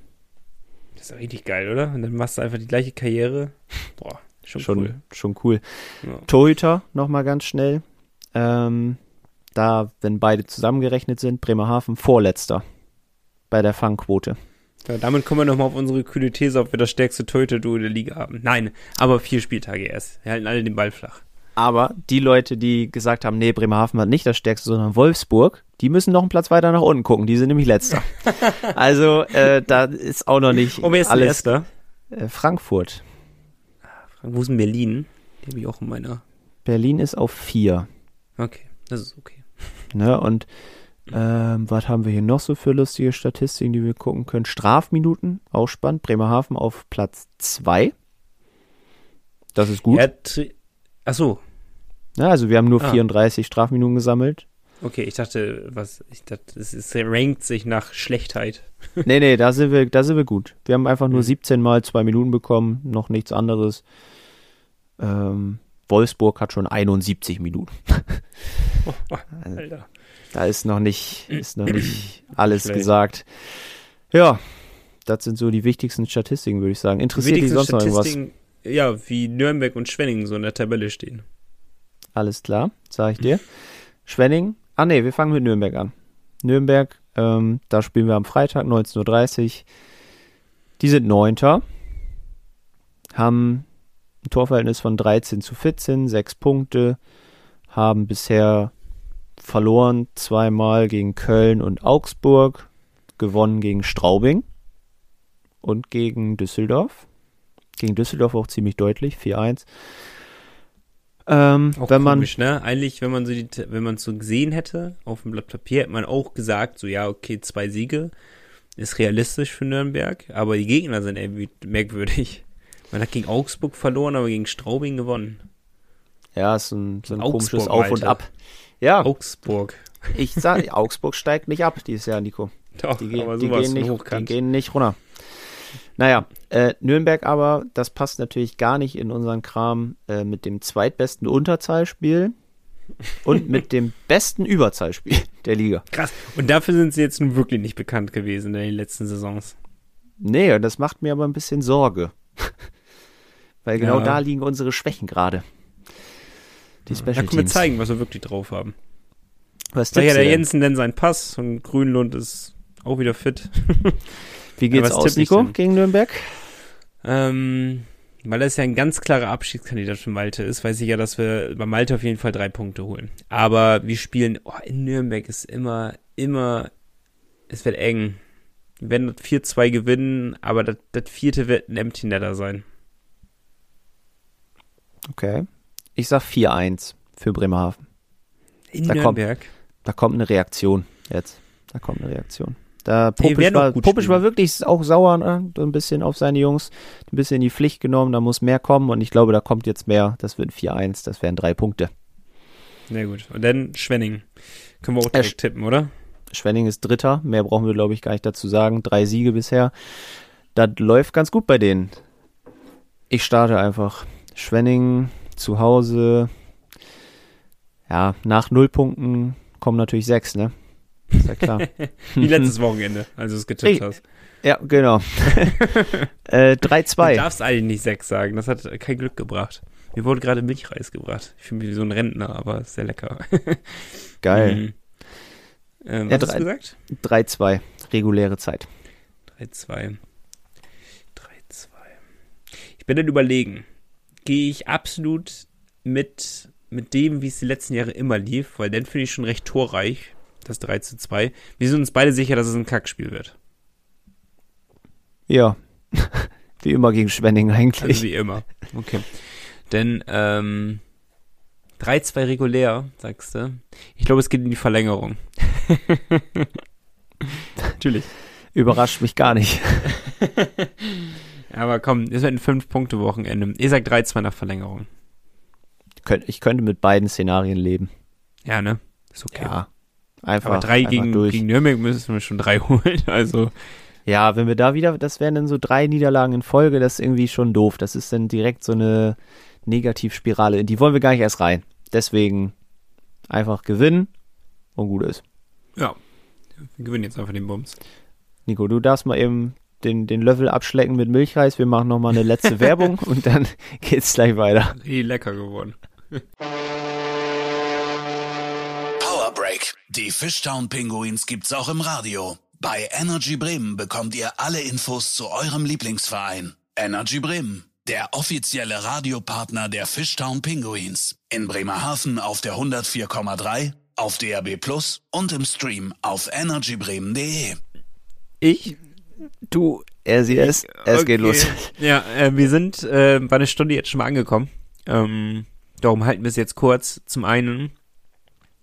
[SPEAKER 1] Das ist richtig geil, oder? Und dann machst du einfach die gleiche Karriere. Boah, schon,
[SPEAKER 2] Schon
[SPEAKER 1] cool.
[SPEAKER 2] schon cool.
[SPEAKER 1] Ja.
[SPEAKER 2] Torhüter nochmal ganz schnell. Ähm, da, wenn beide zusammengerechnet sind, Bremerhaven vorletzter bei der Fangquote.
[SPEAKER 1] Ja, damit kommen wir nochmal auf unsere kühle These, ob wir das stärkste Torhüter-Duo der Liga haben. Nein, aber vier Spieltage erst. Wir halten alle den Ball flach.
[SPEAKER 2] Aber die Leute, die gesagt haben, nee, Bremerhaven hat nicht das stärkste, sondern Wolfsburg, die müssen noch einen Platz weiter nach unten gucken. Die sind nämlich letzter. also äh, da ist auch noch nicht
[SPEAKER 1] Oh,
[SPEAKER 2] alles.
[SPEAKER 1] Erster?
[SPEAKER 2] Äh, Frankfurt.
[SPEAKER 1] Wo ist denn Berlin? Die habe ich auch in meiner.
[SPEAKER 2] Berlin ist auf vier.
[SPEAKER 1] Okay, das ist okay.
[SPEAKER 2] Ne? Und ähm, was haben wir hier noch so für lustige Statistiken, die wir gucken können? Strafminuten, auch spannend. Bremerhaven auf Platz zwei. Das ist gut.
[SPEAKER 1] Er tri- Ach so,
[SPEAKER 2] Ja, also wir haben nur
[SPEAKER 1] Ah.
[SPEAKER 2] 34 Strafminuten gesammelt.
[SPEAKER 1] okay, ich dachte, was, ich dachte, es, rankt sich nach Schlechtheit.
[SPEAKER 2] nee, nee, da sind wir, da sind wir gut. Wir haben einfach nur
[SPEAKER 1] Mhm.
[SPEAKER 2] 17 mal zwei Minuten bekommen, noch nichts anderes. Ähm, Wolfsburg hat schon 71 Minuten.
[SPEAKER 1] Alter.
[SPEAKER 2] da ist noch nicht, ist noch nicht alles
[SPEAKER 1] Schlecht.
[SPEAKER 2] gesagt. Ja, das sind so die wichtigsten Statistiken, würde ich sagen. Interessiert dich sonst noch irgendwas?
[SPEAKER 1] Ja, wie Nürnberg und Schwenningen so in der Tabelle stehen.
[SPEAKER 2] Alles klar, sage ich dir. Schwenning, ah nee, wir fangen mit Nürnberg an. Nürnberg, ähm, da spielen wir am Freitag 19.30 Uhr. Die sind Neunter, haben ein Torverhältnis von 13 zu 14, sechs Punkte, haben bisher verloren zweimal gegen Köln und Augsburg, gewonnen gegen Straubing und gegen Düsseldorf. Gegen Düsseldorf auch ziemlich deutlich, 4-1. Ähm,
[SPEAKER 1] Auch
[SPEAKER 2] wenn man
[SPEAKER 1] komisch, ne? Eigentlich, wenn man so die, wenn man es so gesehen hätte auf dem Blatt Papier, hätte man auch gesagt, so ja, okay, zwei Siege ist realistisch für Nürnberg, aber die Gegner sind irgendwie merkwürdig. Man hat gegen Augsburg verloren, aber gegen Straubing gewonnen.
[SPEAKER 2] Ja, ist ein, so ein
[SPEAKER 1] Augsburg,
[SPEAKER 2] komisches Auf und
[SPEAKER 1] Alter.
[SPEAKER 2] Ab. Ja,
[SPEAKER 1] Augsburg.
[SPEAKER 2] ich sag, Augsburg steigt nicht ab dieses Jahr, Nico.
[SPEAKER 1] Doch,
[SPEAKER 2] Die, gehen, die, gehen, nicht, die gehen nicht runter. Naja, äh, Nürnberg aber, das passt natürlich gar nicht in unseren Kram äh, mit dem zweitbesten Unterzahlspiel und mit dem besten Überzahlspiel der Liga.
[SPEAKER 1] Krass. Und dafür sind sie jetzt nun wirklich nicht bekannt gewesen in den letzten Saisons.
[SPEAKER 2] Nee, das macht mir aber ein bisschen Sorge. Weil genau
[SPEAKER 1] Ja.
[SPEAKER 2] da liegen unsere Schwächen gerade. Die
[SPEAKER 1] Da
[SPEAKER 2] Special
[SPEAKER 1] können wir zeigen, was wir wirklich drauf haben.
[SPEAKER 2] Was
[SPEAKER 1] Da ja
[SPEAKER 2] tippst
[SPEAKER 1] der? Jensen denn seinen Pass und Grünlund ist auch wieder fit.
[SPEAKER 2] Wie geht's
[SPEAKER 1] was
[SPEAKER 2] aus, Nico, gegen Nürnberg?
[SPEAKER 1] Ähm, weil das ja ein ganz klarer Abschiedskandidat für Malte ist, weiß ich ja, dass wir bei Malte auf jeden Fall drei Punkte holen. Aber wir spielen, oh, in Nürnberg ist immer, immer, es wird eng. Wir werden das 4-2 gewinnen, aber das, das vierte wird ein Empty Netter sein.
[SPEAKER 2] Okay. Ich sag 4-1 für Bremerhaven.
[SPEAKER 1] In
[SPEAKER 2] Da kommt-
[SPEAKER 1] Nürnberg.
[SPEAKER 2] Da kommt eine Reaktion jetzt. Da kommt eine Reaktion. Da Popisch, war, Popisch war wirklich auch sauer, ne? so ein bisschen auf seine Jungs, ein bisschen in die Pflicht genommen, da muss mehr kommen und ich glaube, da kommt jetzt mehr. Das wird ein 4-1, das wären drei Punkte.
[SPEAKER 1] Sehr gut. Und dann Schwenning. Können wir auch
[SPEAKER 2] Äh,
[SPEAKER 1] direkt tippen, oder?
[SPEAKER 2] Schwenning ist Dritter, mehr brauchen wir, glaube ich, gar nicht dazu sagen. Drei Siege bisher. Das läuft ganz gut bei denen. Ich starte einfach. Schwenning zu Hause. Ja, nach null Punkten kommen natürlich sechs, ne? Ist ja klar.
[SPEAKER 1] Wie letztes Wochenende, als du es getippt
[SPEAKER 2] Ich-
[SPEAKER 1] hast.
[SPEAKER 2] ja, genau. äh,
[SPEAKER 1] Du
[SPEAKER 2] 3-2.
[SPEAKER 1] darfst eigentlich nicht sechs sagen, das hat kein Glück gebracht. Mir wurde gerade Milchreis gebracht. Ich fühle mich wie so ein Rentner, aber ist sehr lecker.
[SPEAKER 2] Geil.
[SPEAKER 1] Mhm. Ähm,
[SPEAKER 2] Ja,
[SPEAKER 1] was hast
[SPEAKER 2] drei-
[SPEAKER 1] du gesagt?
[SPEAKER 2] 3-2. Reguläre Zeit.
[SPEAKER 1] 3-2. 3-2. Ich bin dann überlegen, gehe ich absolut mit, mit dem, wie es die letzten Jahre immer lief, weil dann finde ich schon recht torreich, das 3 zu 2. Wir sind uns beide sicher, dass es ein Kackspiel wird.
[SPEAKER 2] Ja. Wie immer gegen Schwenning eigentlich.
[SPEAKER 1] Also wie immer. Okay. Denn ähm, 3-2 regulär, sagst du. Ich glaube, es geht in die Verlängerung. Natürlich.
[SPEAKER 2] Überrascht mich gar nicht.
[SPEAKER 1] Aber komm, es wird ein 5-Punkte-Wochenende. Ihr sagt 3-2 nach Verlängerung.
[SPEAKER 2] Ich könnte mit beiden Szenarien leben.
[SPEAKER 1] Ja, ne? Ist okay.
[SPEAKER 2] Ja. Einfach,
[SPEAKER 1] Aber drei
[SPEAKER 2] einfach
[SPEAKER 1] gegen,
[SPEAKER 2] durch.
[SPEAKER 1] gegen Nürnberg müssen wir schon drei holen. Also,
[SPEAKER 2] Ja, wenn wir da wieder, das wären dann so drei Niederlagen in Folge, das ist irgendwie schon doof. Das ist dann direkt so eine Negativspirale. In die wollen wir gar nicht erst rein. Deswegen einfach gewinnen und gut ist.
[SPEAKER 1] Ja. Wir gewinnen jetzt einfach den Bums.
[SPEAKER 2] Nico, du darfst mal eben den, den Löffel abschlecken mit Milchreis. Wir machen nochmal eine letzte Werbung und dann geht's gleich weiter.
[SPEAKER 1] Richtig lecker geworden.
[SPEAKER 3] Power Break. Die Fishtown Pinguins gibt's auch im Radio. Bei Energy Bremen bekommt ihr alle Infos zu eurem Lieblingsverein. Energy Bremen, der offizielle Radiopartner der Fishtown Pinguins. In Bremerhaven auf der 104,3, auf DAB Plus und im Stream auf energybremen.de.
[SPEAKER 2] Ich, du, er, sie, es, es geht los.
[SPEAKER 1] Ja, äh, wir sind äh, bei einer Stunde jetzt schon mal angekommen. Ähm, darum halten wir es jetzt kurz. Zum einen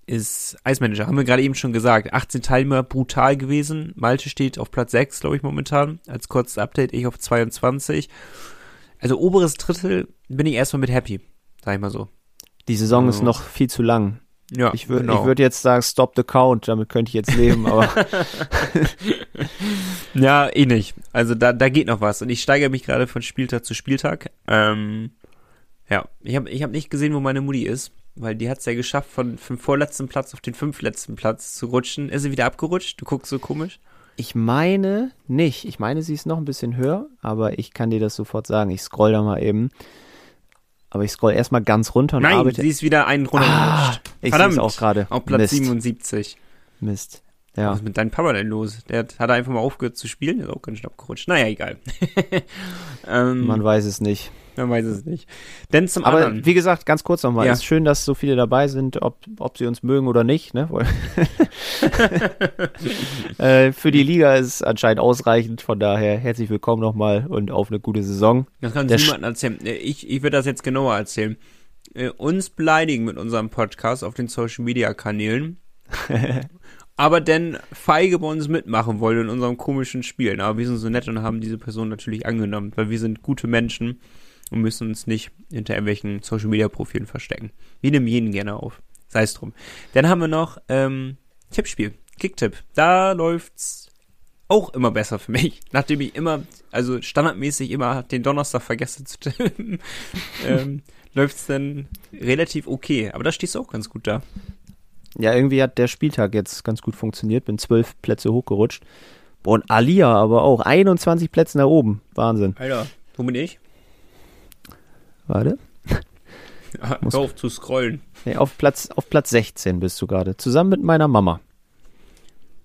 [SPEAKER 1] ist Eismanager, haben wir gerade eben schon gesagt, 18 Teilnehmer brutal gewesen. Malte steht auf Platz 6, glaube ich, momentan. Als kurzes Update, ich auf 22. Also oberes Drittel bin ich erstmal mit happy, sag ich mal so.
[SPEAKER 2] Die Saison ist
[SPEAKER 1] Also-
[SPEAKER 2] noch viel zu lang.
[SPEAKER 1] Ja,
[SPEAKER 2] Ich würde
[SPEAKER 1] genau.
[SPEAKER 2] ich würd jetzt sagen, stop the count, damit könnte ich jetzt leben, aber
[SPEAKER 1] Ja, eh nicht. Also da, da geht noch was. Und ich steigere mich gerade von Spieltag zu Spieltag. Ähm, ja, ich habe ich hab nicht gesehen, wo meine Mutti ist, weil die hat es ja geschafft, von, vom vorletzten Platz auf den fünftletzten Platz zu rutschen. Ist sie wieder abgerutscht? Du guckst so komisch.
[SPEAKER 2] ich meine nicht. Ich meine, sie ist noch ein bisschen höher, aber ich kann dir das sofort sagen. Ich scroll da mal eben. Aber ich scroll erstmal ganz runter und
[SPEAKER 1] Nein,
[SPEAKER 2] arbeite.
[SPEAKER 1] sie ist wieder einen runtergerutscht.
[SPEAKER 2] Ah, ich
[SPEAKER 1] Verdammt,
[SPEAKER 2] seh's auch gerade.
[SPEAKER 1] Auf Platz
[SPEAKER 2] Mist.
[SPEAKER 1] 77.
[SPEAKER 2] Mist.
[SPEAKER 1] Was
[SPEAKER 2] Ja.
[SPEAKER 1] ist mit deinem Papa denn los? Der hat, hat einfach mal aufgehört zu spielen, ist auch ganz schön abgerutscht. Naja, egal. ähm,
[SPEAKER 2] Man weiß es nicht.
[SPEAKER 1] man weiß es nicht. Denn zum
[SPEAKER 2] Aber
[SPEAKER 1] anderen.
[SPEAKER 2] wie gesagt, ganz kurz nochmal.
[SPEAKER 1] Ja.
[SPEAKER 2] Es ist schön, dass so viele dabei sind, ob, ob sie uns mögen oder nicht. Ne? Äh, für die Liga ist es anscheinend ausreichend. Von daher herzlich willkommen nochmal und auf eine gute Saison.
[SPEAKER 1] Das kann
[SPEAKER 2] Der
[SPEAKER 1] niemand erzählen. Äh, Ich, ich würde das jetzt genauer erzählen. Äh, uns beleidigen mit unserem Podcast auf den Social Media Kanälen. aber denn feige bei uns mitmachen wollen in unserem komischen Spielen. Aber wir sind so nett und haben diese Person natürlich angenommen, weil wir sind gute Menschen und müssen uns nicht hinter irgendwelchen Social Media Profilen verstecken. Wir nehmen jeden gerne auf. Sei es drum. Dann haben wir noch ähm, Tippspiel, Kicktipp. Da läuft's auch immer besser für mich. Nachdem ich immer, also standardmäßig immer den Donnerstag vergesse zu tippen, ähm, läuft's dann relativ okay. Aber da stehst du auch ganz gut da.
[SPEAKER 2] Ja, irgendwie hat der Spieltag jetzt ganz gut funktioniert. Bin zwölf Plätze hochgerutscht. Boah, und Alia aber auch. 21 Plätze nach oben. Wahnsinn.
[SPEAKER 1] Alter, wo bin ich?
[SPEAKER 2] Warte.
[SPEAKER 1] Ja,
[SPEAKER 2] Muss-
[SPEAKER 1] Hör auf zu scrollen.
[SPEAKER 2] Nee, auf, Platz, auf Platz 16 bist du gerade. Zusammen mit meiner Mama.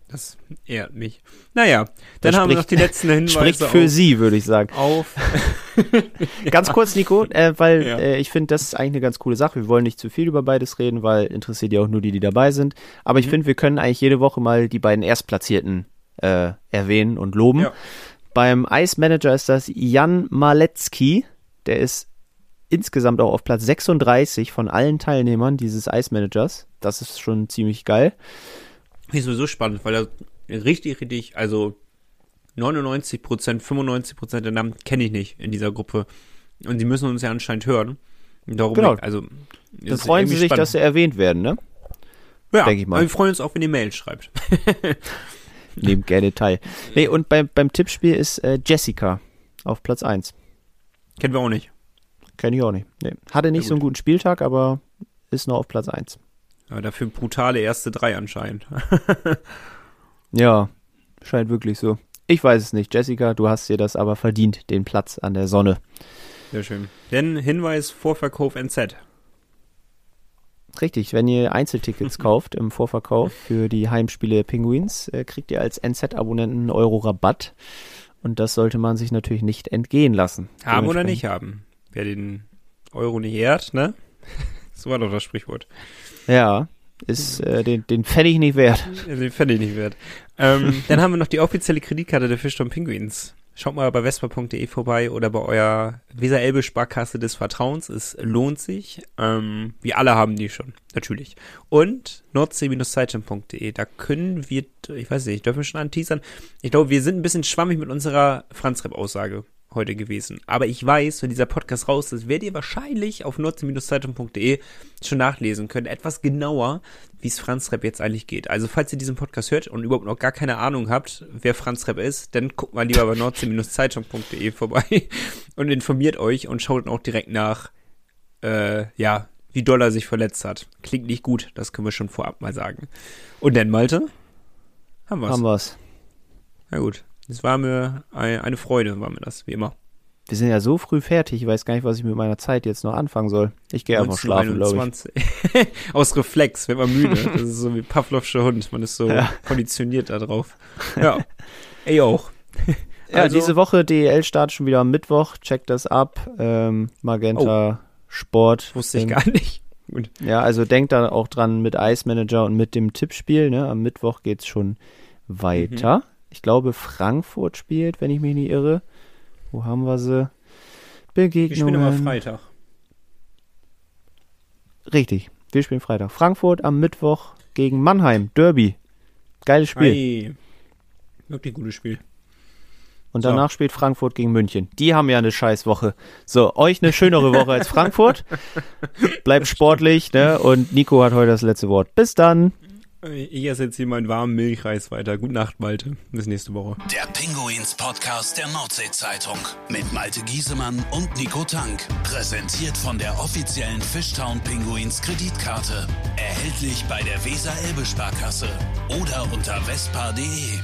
[SPEAKER 1] Das ehrt mich. Naja, dann
[SPEAKER 2] Das
[SPEAKER 1] haben wir noch
[SPEAKER 2] spricht-
[SPEAKER 1] die letzten Hinweise
[SPEAKER 2] Spricht für
[SPEAKER 1] auf,
[SPEAKER 2] sie, würde ich sagen.
[SPEAKER 1] auf.
[SPEAKER 2] Ganz kurz, Nico, äh, weil
[SPEAKER 1] Ja.
[SPEAKER 2] äh, ich finde, das ist eigentlich eine ganz coole Sache. Wir wollen nicht zu viel über beides reden, weil interessiert ja auch nur die, die dabei sind. Aber ich
[SPEAKER 1] Mhm.
[SPEAKER 2] finde, wir können eigentlich jede Woche mal die beiden Erstplatzierten äh, erwähnen und loben.
[SPEAKER 1] Ja.
[SPEAKER 2] Beim Ice Manager ist das Jan Malecki. Der ist insgesamt auch auf Platz 36 von allen Teilnehmern dieses Ice Managers. Das ist schon ziemlich geil.
[SPEAKER 1] Ist sowieso spannend, weil er richtig, richtig, also 99 Prozent, 95 Prozent der Namen kenne ich nicht in dieser Gruppe. Und die müssen uns ja anscheinend hören. Darum,
[SPEAKER 2] Genau.
[SPEAKER 1] also.
[SPEAKER 2] Dann freuen sie sich, dass sie erwähnt werden, ne?
[SPEAKER 1] ja,
[SPEAKER 2] denk ich mal.
[SPEAKER 1] Wir freuen uns auch, wenn ihr Mail schreibt.
[SPEAKER 2] Nehmt gerne teil. Nee, und beim, beim Tippspiel ist äh, Jessica auf Platz 1.
[SPEAKER 1] Kennen wir auch nicht.
[SPEAKER 2] Kenn ich auch nicht. Nee. Hatte nicht
[SPEAKER 1] Ja,
[SPEAKER 2] so einen guten Spieltag, aber ist noch auf Platz 1.
[SPEAKER 1] Aber dafür brutale erste drei anscheinend.
[SPEAKER 2] Ja, scheint wirklich so. Ich weiß es nicht. Jessica, du hast dir das aber verdient, den Platz an der Sonne.
[SPEAKER 1] Sehr schön. Denn Hinweis Vorverkauf NZ.
[SPEAKER 2] Richtig, wenn ihr Einzeltickets kauft im Vorverkauf für die Heimspiele Penguins, äh, kriegt ihr als NZ-Abonnenten einen Euro Rabatt. Und das sollte man sich natürlich nicht entgehen lassen.
[SPEAKER 1] Haben oder nicht haben. Wer den Euro nicht ehrt, ne? So war doch das Sprichwort.
[SPEAKER 2] Ja, ist äh, den, den Pfennig nicht wert.
[SPEAKER 1] Den fände ich nicht wert. Ähm, dann haben wir noch die offizielle Kreditkarte der Fischton Penguins. Schaut mal bei vespa.de vorbei oder bei eurer Weser-Elbe Sparkasse des Vertrauens. Es lohnt sich. Ähm, wir alle haben die schon, natürlich. Und nordsee-zeitung.de. Da können wir, ich weiß nicht, dürfen wir schon anteasern. Ich glaube, wir sind ein bisschen schwammig mit unserer Franz-Rap-Aussage. Heute gewesen. Aber ich weiß, wenn dieser Podcast raus ist, werdet ihr wahrscheinlich auf nordsee-zeitung.de schon nachlesen können, etwas genauer, wie es Franz Repp jetzt eigentlich geht. Also falls ihr diesen Podcast hört und überhaupt noch gar keine Ahnung habt, wer Franz Repp ist, dann guckt mal lieber bei nordsee-zeitung.de vorbei und informiert euch und schaut auch direkt nach, äh, ja, wie doll er sich verletzt hat. Klingt nicht gut, das können wir schon vorab mal sagen. Und dann, Malte?
[SPEAKER 2] Haben wir's. Haben wir's.
[SPEAKER 1] Na gut. Es war mir eine Freude, war mir das, wie immer.
[SPEAKER 2] Wir sind ja so früh fertig, ich weiß gar nicht, was ich mit meiner Zeit jetzt noch anfangen soll. Ich gehe einfach schlafen, glaube
[SPEAKER 1] ich. Aus Reflex, wenn man müde. Das ist so wie Pavlovscher Hund, man ist so ja. konditioniert da drauf. Ja, ey auch.
[SPEAKER 2] Ja, also, diese Woche DEL startet schon wieder am Mittwoch, checkt das ab. Ähm, Magenta oh, Sport.
[SPEAKER 1] Wusste ich gar nicht.
[SPEAKER 2] Gut. Ja, also denkt da auch dran mit Ice Manager und mit dem Tippspiel. Ne? Am Mittwoch geht's schon weiter. Mhm ich glaube, Frankfurt spielt, wenn ich mich nicht irre. Wo haben wir sie? Begegnungen. Wir spielen
[SPEAKER 1] immer Freitag.
[SPEAKER 2] Richtig, wir spielen Freitag. Frankfurt am Mittwoch gegen Mannheim. Derby. Geiles Spiel. Ei.
[SPEAKER 1] Wirklich gutes Spiel.
[SPEAKER 2] Und danach so. spielt Frankfurt gegen München. Die haben ja eine scheiß Woche. So, euch eine schönere Woche als Frankfurt. Bleibt sportlich, ne? Und Nico hat heute das letzte Wort. Bis dann.
[SPEAKER 1] Ich esse jetzt hier meinen warmen Milchreis weiter. Gute Nacht, Malte. Bis nächste Woche.
[SPEAKER 3] Der Pinguins Podcast der Nordsee-Zeitung mit Malte Giesemann und Nico Tank. Präsentiert von der offiziellen Fishtown Pinguins Kreditkarte. Erhältlich bei der Weser-Elbe-Sparkasse oder unter vespa.de.